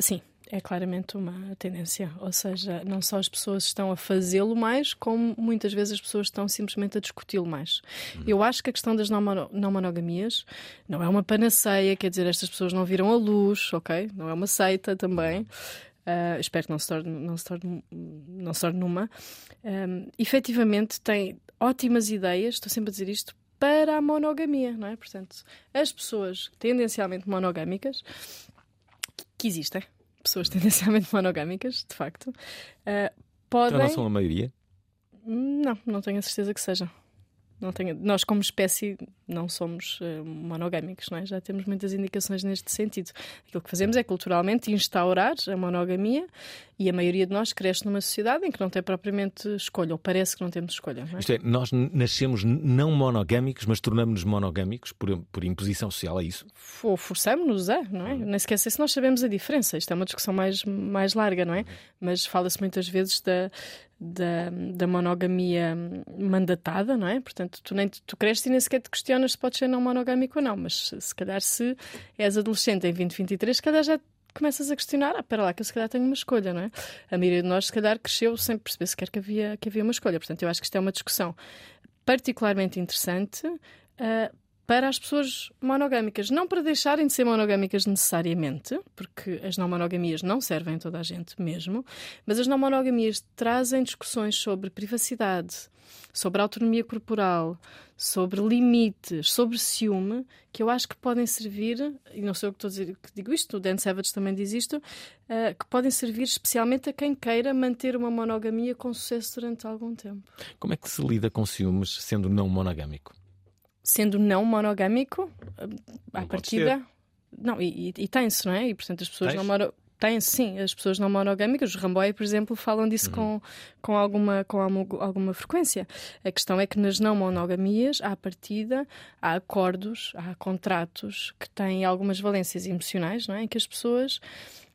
sim, é claramente uma tendência. Ou seja, não só as pessoas estão a fazê-lo mais, como muitas vezes as pessoas estão simplesmente a discuti-lo mais. Hum. Eu acho que a questão das não, mono, não monogamias não é uma panaceia, quer dizer, estas pessoas não viram a luz, ok? Não é uma seita também. Uh, espero que não se torne, não se torne, não se torne numa. Um, efetivamente, tem ótimas ideias, estou sempre a dizer isto, para a monogamia, não é? Portanto, as pessoas tendencialmente monogâmicas, que existem, pessoas tendencialmente monogâmicas, de facto, uh, Então não são a maioria? Não, não tenho a certeza que seja. Não tenho... Nós, como espécie, não somos uh, monogâmicos, não é? já temos muitas indicações neste sentido. Aquilo que fazemos é culturalmente instaurar a monogamia e a maioria de nós cresce numa sociedade em que não tem propriamente escolha, ou parece que não temos escolha. Não é? Isto é, nós nascemos não monogâmicos, mas tornamos-nos monogâmicos por, por imposição social, é isso? Ou forçamos-nos a, não é? Nem sequer sei se nós sabemos a diferença. Isto é uma discussão mais, mais larga, não é? Mas fala-se muitas vezes da, da, da, monogamia mandatada, não é? Portanto, tu, nem, tu cresces e nem sequer te questionas se podes ser não monogâmico ou não, mas se calhar se és adolescente em 2023, se calhar já começas a questionar, ah, para lá, que eu se calhar tenho uma escolha, não é? A maioria de nós, se calhar, cresceu sem perceber sequer que havia, que havia uma escolha. Portanto, eu acho que isto é uma discussão particularmente interessante uh, para as pessoas monogâmicas. Não para deixarem de ser monogâmicas necessariamente, porque as não monogamias não servem a toda a gente mesmo, mas as não monogamias trazem discussões sobre privacidade, sobre autonomia corporal, sobre limites, sobre ciúme, que eu acho que podem servir, e não sou eu que estou a dizer que digo isto, o Dan Savage também diz isto, uh, que podem servir especialmente a quem queira manter uma monogamia com sucesso durante algum tempo. Como é que se lida com ciúmes sendo não monogâmico? Sendo não monogâmico, à partida. Não, e, e, tem-se, não é? E portanto as pessoas não moram tem, sim, as pessoas não monogâmicas, os Ramboy, por exemplo, falam disso uhum. com, com, alguma, com alguma frequência. A questão é que nas não monogamias, à partida, há acordos, há contratos que têm algumas valências emocionais, não é? Em que as pessoas,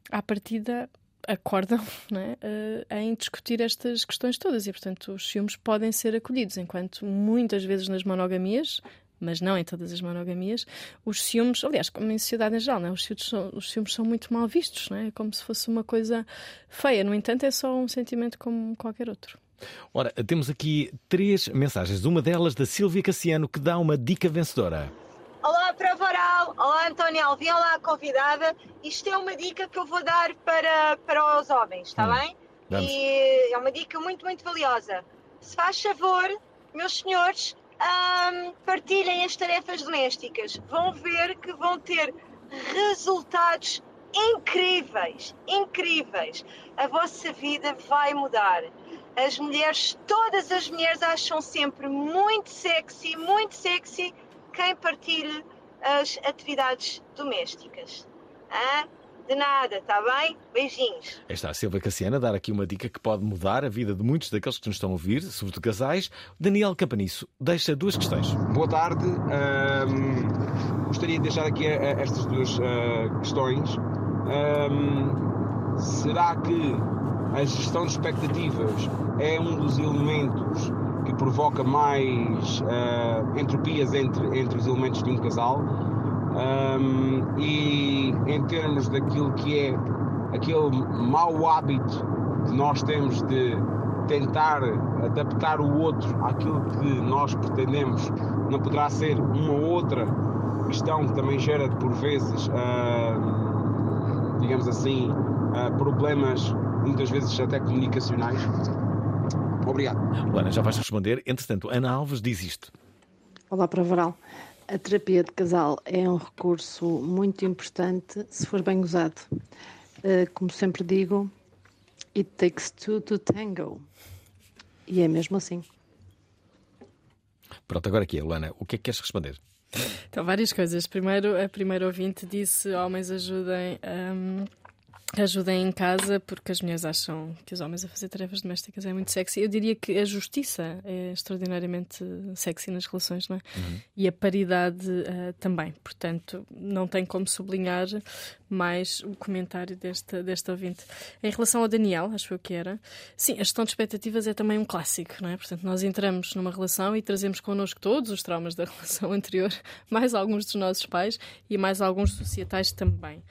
à partida, acordam é? uh, em discutir estas questões todas e, portanto, os ciúmes podem ser acolhidos, enquanto muitas vezes nas monogamias mas não em todas as monogamias, os ciúmes, aliás, como em sociedade em geral, não é? os, ciúmes são, os ciúmes são muito mal vistos, não é? como se fosse uma coisa feia. No entanto, é só um sentimento como qualquer outro. Ora, temos aqui três mensagens. Uma delas da Silvia Cassiano, que dá uma dica vencedora. Olá, Pravaral. Olá, António Alvim. Olá, convidada. Isto é uma dica que eu vou dar para, para os homens, está hum, bem? Vamos. E é uma dica muito, muito valiosa. Se faz favor, meus senhores, partilhem as tarefas domésticas. Vão ver que vão ter resultados incríveis, incríveis. A vossa vida vai mudar. As mulheres, todas as mulheres acham sempre muito sexy, muito sexy quem partilha as atividades domésticas. Ah? De nada, está bem? Beijinhos. Está a Silvia Cassiana a dar aqui uma dica que pode mudar a vida de muitos daqueles que nos estão a ouvir, sobretudo casais. Daniel Campanisso deixa duas questões. Boa tarde. Um, gostaria de deixar aqui estas duas uh, questões. Um, será que a gestão de expectativas é um dos elementos que provoca mais uh, entropias entre, entre os elementos de um casal? Um, e em termos daquilo que é aquele mau hábito que nós temos de tentar adaptar o outro àquilo que nós pretendemos, não poderá ser uma outra questão que também gera por vezes, uh, digamos assim, uh, problemas muitas vezes até comunicacionais. Obrigado. Luana, já vais responder. Entretanto, Ana Alves diz isto. Olá, para Varal. A terapia de casal é um recurso muito importante se for bem usado. Uh, como sempre digo, it takes two to tango. E é mesmo assim. Pronto, agora aqui, Luana, o que é que queres responder? Então, várias coisas. Primeiro, a primeira ouvinte disse: homens ajudem. Um ajudem em casa porque as mulheres acham que os homens a fazer tarefas domésticas é muito sexy. Eu diria que a justiça é extraordinariamente sexy nas relações, não é? Uhum. E a paridade uh, também. Portanto, não tem como sublinhar mais o comentário desta, desta ouvinte. Em relação ao Daniel, acho eu que era, sim, a gestão de expectativas é também um clássico, não é? Portanto, nós entramos numa relação e trazemos connosco todos os traumas da relação anterior, mais alguns dos nossos pais e mais alguns societais também.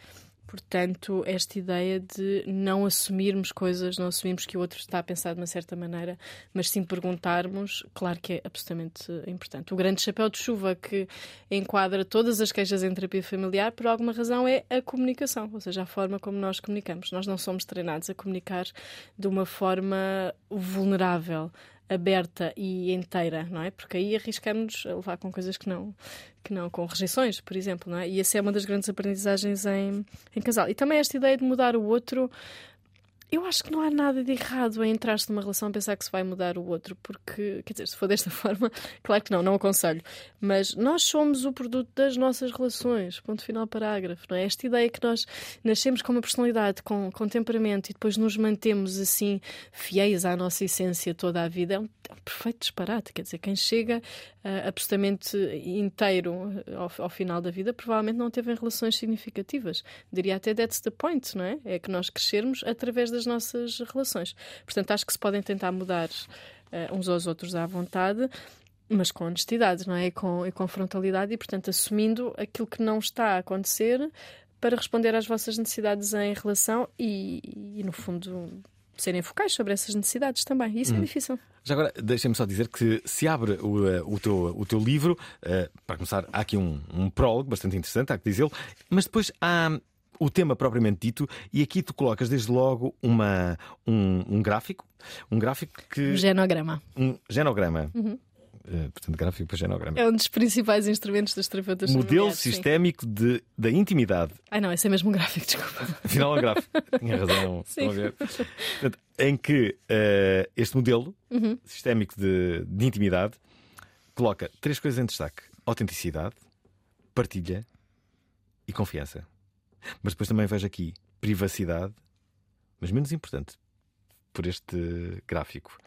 Portanto, esta ideia de não assumirmos coisas, não assumirmos que o outro está a pensar de uma certa maneira, mas sim perguntarmos, claro que é absolutamente importante. O grande chapéu de chuva que enquadra todas as queixas em terapia familiar, por alguma razão, é a comunicação, ou seja, a forma como nós comunicamos. Nós não somos treinados a comunicar de uma forma vulnerável aberta e inteira, não é? Porque aí arriscamos a levar com coisas que não, que não, com rejeições, por exemplo, não é? E essa é uma das grandes aprendizagens em, em casal. E também esta ideia de mudar o outro. Eu acho que não há nada de errado em entrar-se numa relação a pensar que se vai mudar o outro, porque, quer dizer, se for desta forma, claro que não, não aconselho. Mas nós somos o produto das nossas relações, ponto final parágrafo, não é? Esta ideia que nós nascemos com uma personalidade, com, com temperamento e depois nos mantemos assim fiéis à nossa essência toda a vida é um, é um perfeito disparate. Quer dizer, quem chega uh, absolutamente inteiro ao, ao, final da vida provavelmente não teve relações significativas. Diria até that's the point, não é? É que nós crescermos através das nossas relações. Portanto, acho que se podem tentar mudar uh, uns aos outros à vontade, mas com honestidade, não é? E com, e com frontalidade e, portanto, assumindo aquilo que não está a acontecer para responder às vossas necessidades em relação e, e no fundo, serem focais sobre essas necessidades também. Isso hum. é difícil. Já agora, deixem-me só dizer que se abre o, eh, o, teu, o teu livro, uh, para começar, há aqui um, um prólogo bastante interessante, há que dizê-lo, mas depois há o tema propriamente dito, e aqui tu colocas desde logo uma, um, um gráfico, um gráfico que. Um genograma. Um genograma. Uhum. Uh, portanto, gráfico para genograma. É um dos principais instrumentos dos terapeutas Modelo sistémico de, da intimidade. Ah, não, esse é mesmo um gráfico, desculpa. Afinal, é um gráfico. Tinha razão. Sim. Portanto, em que uh, este modelo uhum. sistémico de, de intimidade coloca três coisas em destaque: autenticidade, partilha e confiança. Mas depois também vejo aqui privacidade, mas menos importante por este gráfico,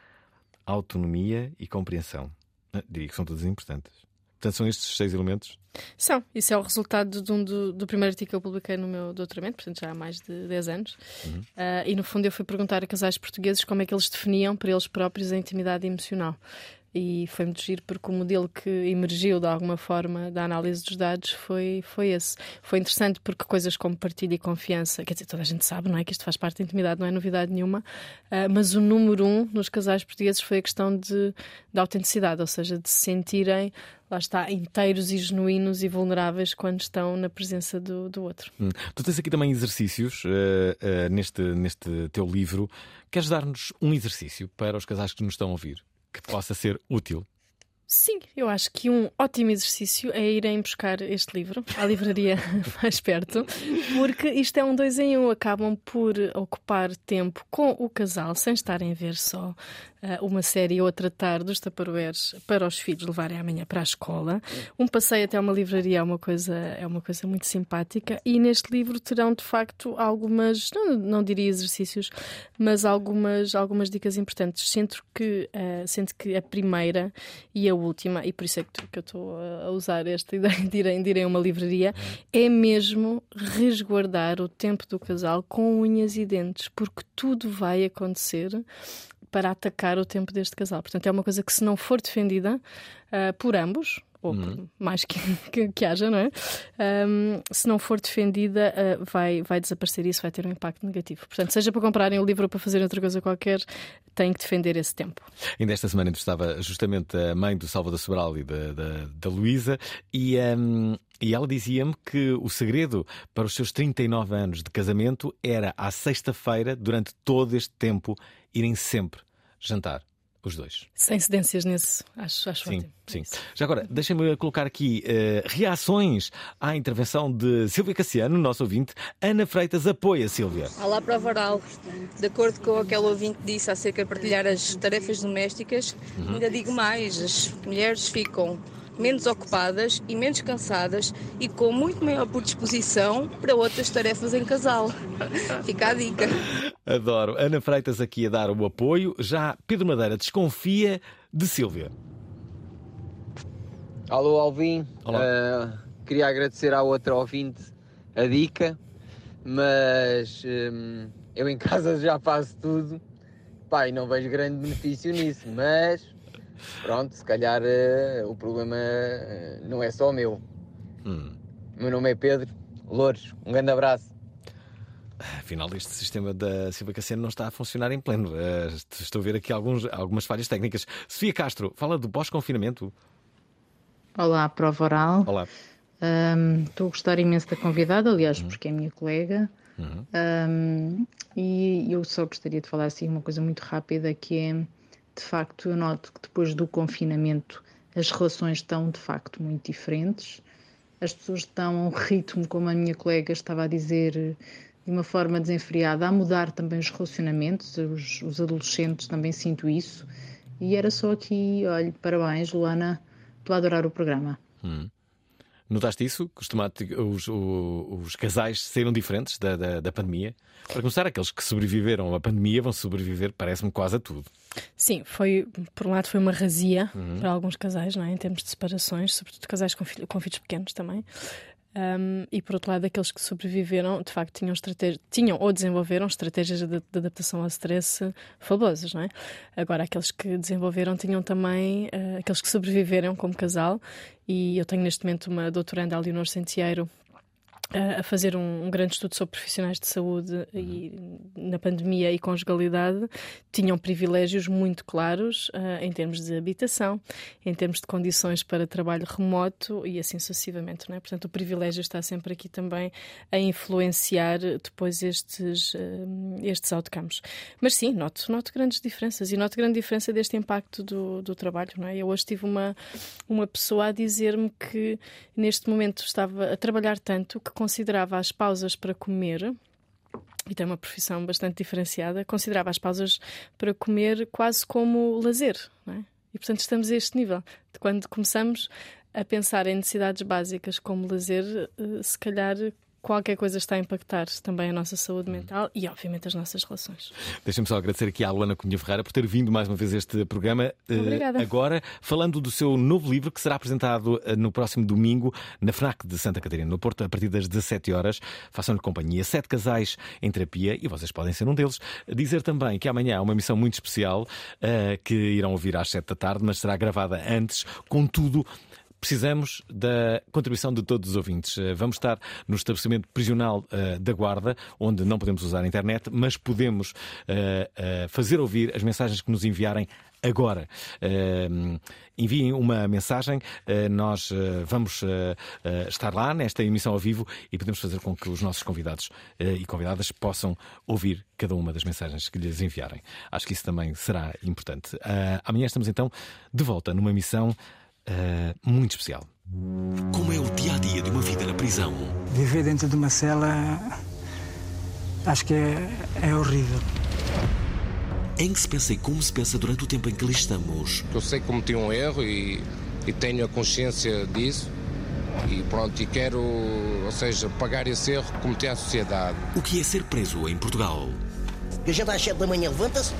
autonomia e compreensão. Ah, diria que são todas importantes. Portanto, são estes seis elementos? São. Isso é o resultado de um do, do, primeiro artigo que eu publiquei no meu doutoramento, portanto já há mais de 10 anos. Uhum. Uh, e no fundo eu fui perguntar a casais portugueses como é que eles definiam para eles próprios a intimidade emocional e foi muito giro porque o modelo que emergiu de alguma forma da análise dos dados foi, foi esse. Foi interessante porque coisas como partilha e confiança, quer dizer, toda a gente sabe, não é? Que isto faz parte da intimidade, não é novidade nenhuma, uh, mas o número um nos casais portugueses foi a questão de, de autenticidade, ou seja, de se sentirem lá está, inteiros e genuínos e vulneráveis quando estão na presença do, do outro. Hum. Tu tens aqui também exercícios uh, uh, neste, neste teu livro. Queres dar-nos um exercício para os casais que nos estão a ouvir? Que possa ser útil? Sim, eu acho que um ótimo exercício é irem buscar este livro à livraria mais perto, porque isto é um dois em um. Acabam por ocupar tempo com o casal sem estarem a ver só uma série ou a tratar dos taparoeiros para os filhos levarem amanhã para a escola. Um passeio até uma livraria é uma coisa, é uma coisa muito simpática e neste livro terão de facto algumas, não, não diria exercícios, mas algumas, algumas dicas importantes. Sinto que, uh, sinto que a primeira e a última, e por isso é que, eu estou a usar esta ideia de irem, de uma livraria, é mesmo resguardar o tempo do casal com unhas e dentes, porque tudo vai acontecer para atacar o tempo deste casal. Portanto, é uma coisa que, se não for defendida uh, por ambos, ou uhum. mais que, que, que, haja, não é? Um, se não for defendida, uh, vai, vai desaparecer e isso vai ter um impacto negativo. Portanto, seja para comprarem o livro ou para fazerem outra coisa qualquer, têm que defender esse tempo. Ainda esta semana estava justamente a mãe do Salvador Sobral e da, da, da Luísa e. Um... E ela dizia-me que o segredo para os seus 39 anos de casamento era à sexta-feira, durante todo este tempo, irem sempre jantar. Os dois. Sem cedências nesse, acho, acho sim, ótimo. Sim. Já agora, deixem-me colocar aqui uh, reações à intervenção de Silvia Cassiano, nosso ouvinte. Ana Freitas apoia Silvia. Olá, prova oral. De acordo com aquele ouvinte que disse acerca de partilhar as tarefas domésticas, uhum. ainda digo mais: as mulheres ficam menos ocupadas e menos cansadas e com muito maior predisposição para outras tarefas em casal. Fica a dica. Adoro. Ana Freitas aqui a dar o apoio. Já Pedro Madeira desconfia de Silvia. Alô, Alvin. Olá. Uh, queria agradecer à outra ouvinte a dica, mas um, eu em casa já faço tudo. Pai, não vejo grande benefício nisso, mas Pronto, se calhar uh, o problema uh, não é só o meu. Hum. Meu nome é Pedro Louros. Um grande abraço. Afinal, este sistema da Silva Cassiano não está a funcionar em pleno. Uh, estou a ver aqui alguns, algumas falhas técnicas. Sofia Castro, fala do pós-confinamento. Olá, prova oral. Olá. Um, estou a gostar imenso da convidada, aliás, uhum. porque é minha colega. Uhum. Um, e eu só gostaria de falar assim uma coisa muito rápida que é de facto, eu noto que depois do confinamento as relações estão de facto muito diferentes. As pessoas estão a um ritmo, como a minha colega estava a dizer, de uma forma desenfreada, a mudar também os relacionamentos, os, os adolescentes também sinto isso. E era só aqui, olha, parabéns, Luana, estou adorar o programa. Hum. Notaste isso? Os, os, os, casais saíram diferentes da, da, da, pandemia? Para começar, aqueles que sobreviveram à pandemia vão sobreviver, parece-me, quase a tudo. Sim, foi, por um lado, foi uma razia uhum. para alguns casais, não é? em termos de separações, sobretudo casais com, filho, com filhos pequenos também. Um, e por outro lado, aqueles que sobreviveram, de facto, tinham, tinham ou desenvolveram estratégias de, de, adaptação ao stress fabulosas, não é? Agora, aqueles que desenvolveram tinham também, uh, aqueles que sobreviveram como casal, e eu tenho neste momento uma doutoranda, Leonor Santiago, a fazer um, um, grande estudo sobre profissionais de saúde e na pandemia e conjugalidade tinham privilégios muito claros uh, em termos de habitação, em termos de condições para trabalho remoto e assim sucessivamente. É? Portanto, o privilégio está sempre aqui também a influenciar depois estes, uh, estes outcomes. Mas sim, noto, noto grandes diferenças e noto grande diferença deste impacto do, do trabalho. É? Eu hoje tive uma, uma pessoa a dizer-me que neste momento estava a trabalhar tanto que considerava as pausas para comer e tem uma profissão bastante diferenciada, considerava as pausas para comer quase como lazer. É? E portanto estamos a este nível. De quando começamos a pensar em necessidades básicas como lazer, eh, se calhar qualquer coisa está a impactar também a nossa saúde mental e, obviamente, as nossas relações. Deixa-me só agradecer aqui à Luana Cunha Ferreira por ter vindo mais uma vez a este programa. Eh, Obrigada. agora, falando do seu novo livro que será apresentado eh, no próximo domingo na FNAC de Santa Catarina, no Porto, a partir das 17 horas. Façam-lhe companhia. Sete casais em terapia e vocês podem ser um deles. Dizer também que amanhã há uma missão muito especial uh, que irão ouvir às 7 da tarde, mas será gravada antes, contudo precisamos da contribuição de todos os ouvintes. Eh, vamos estar no estabelecimento prisional uh, da Guarda, onde não podemos usar a internet, mas podemos uh, fazer ouvir as mensagens que nos enviarem agora. Uh, enviem uma mensagem, uh, nós uh, vamos estar lá nesta emissão ao vivo e podemos fazer com que os nossos convidados e convidadas possam ouvir cada uma das mensagens que lhes enviarem. Acho que isso também será importante. amanhã estamos então de volta numa missão uh, muito especial. Como é o dia a dia de uma vida na prisão? Viver dentro de uma cela acho que é, é horrível. Em que se pensa e como se pensa durante o tempo em que ali estamos? Eu sei que cometi um erro e, e tenho a consciência disso e pronto, e quero, ou seja, pagar esse erro que cometi à sociedade. O que é ser preso em Portugal? A gente às 7 da manhã levanta-se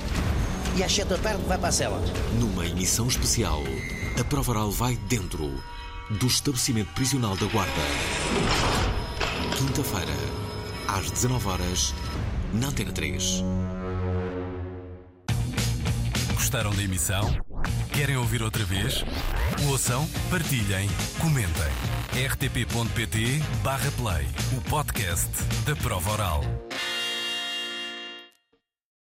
e às 7 da tarde vai para a cela. Numa emissão especial a prova oral vai dentro do estabelecimento prisional da Guarda. Quinta-feira, às 19 horas, na Antena 3. Gostaram da emissão? Querem ouvir outra vez? Ouçam, partilhem, comentem. rtp.pt/play o podcast da prova oral.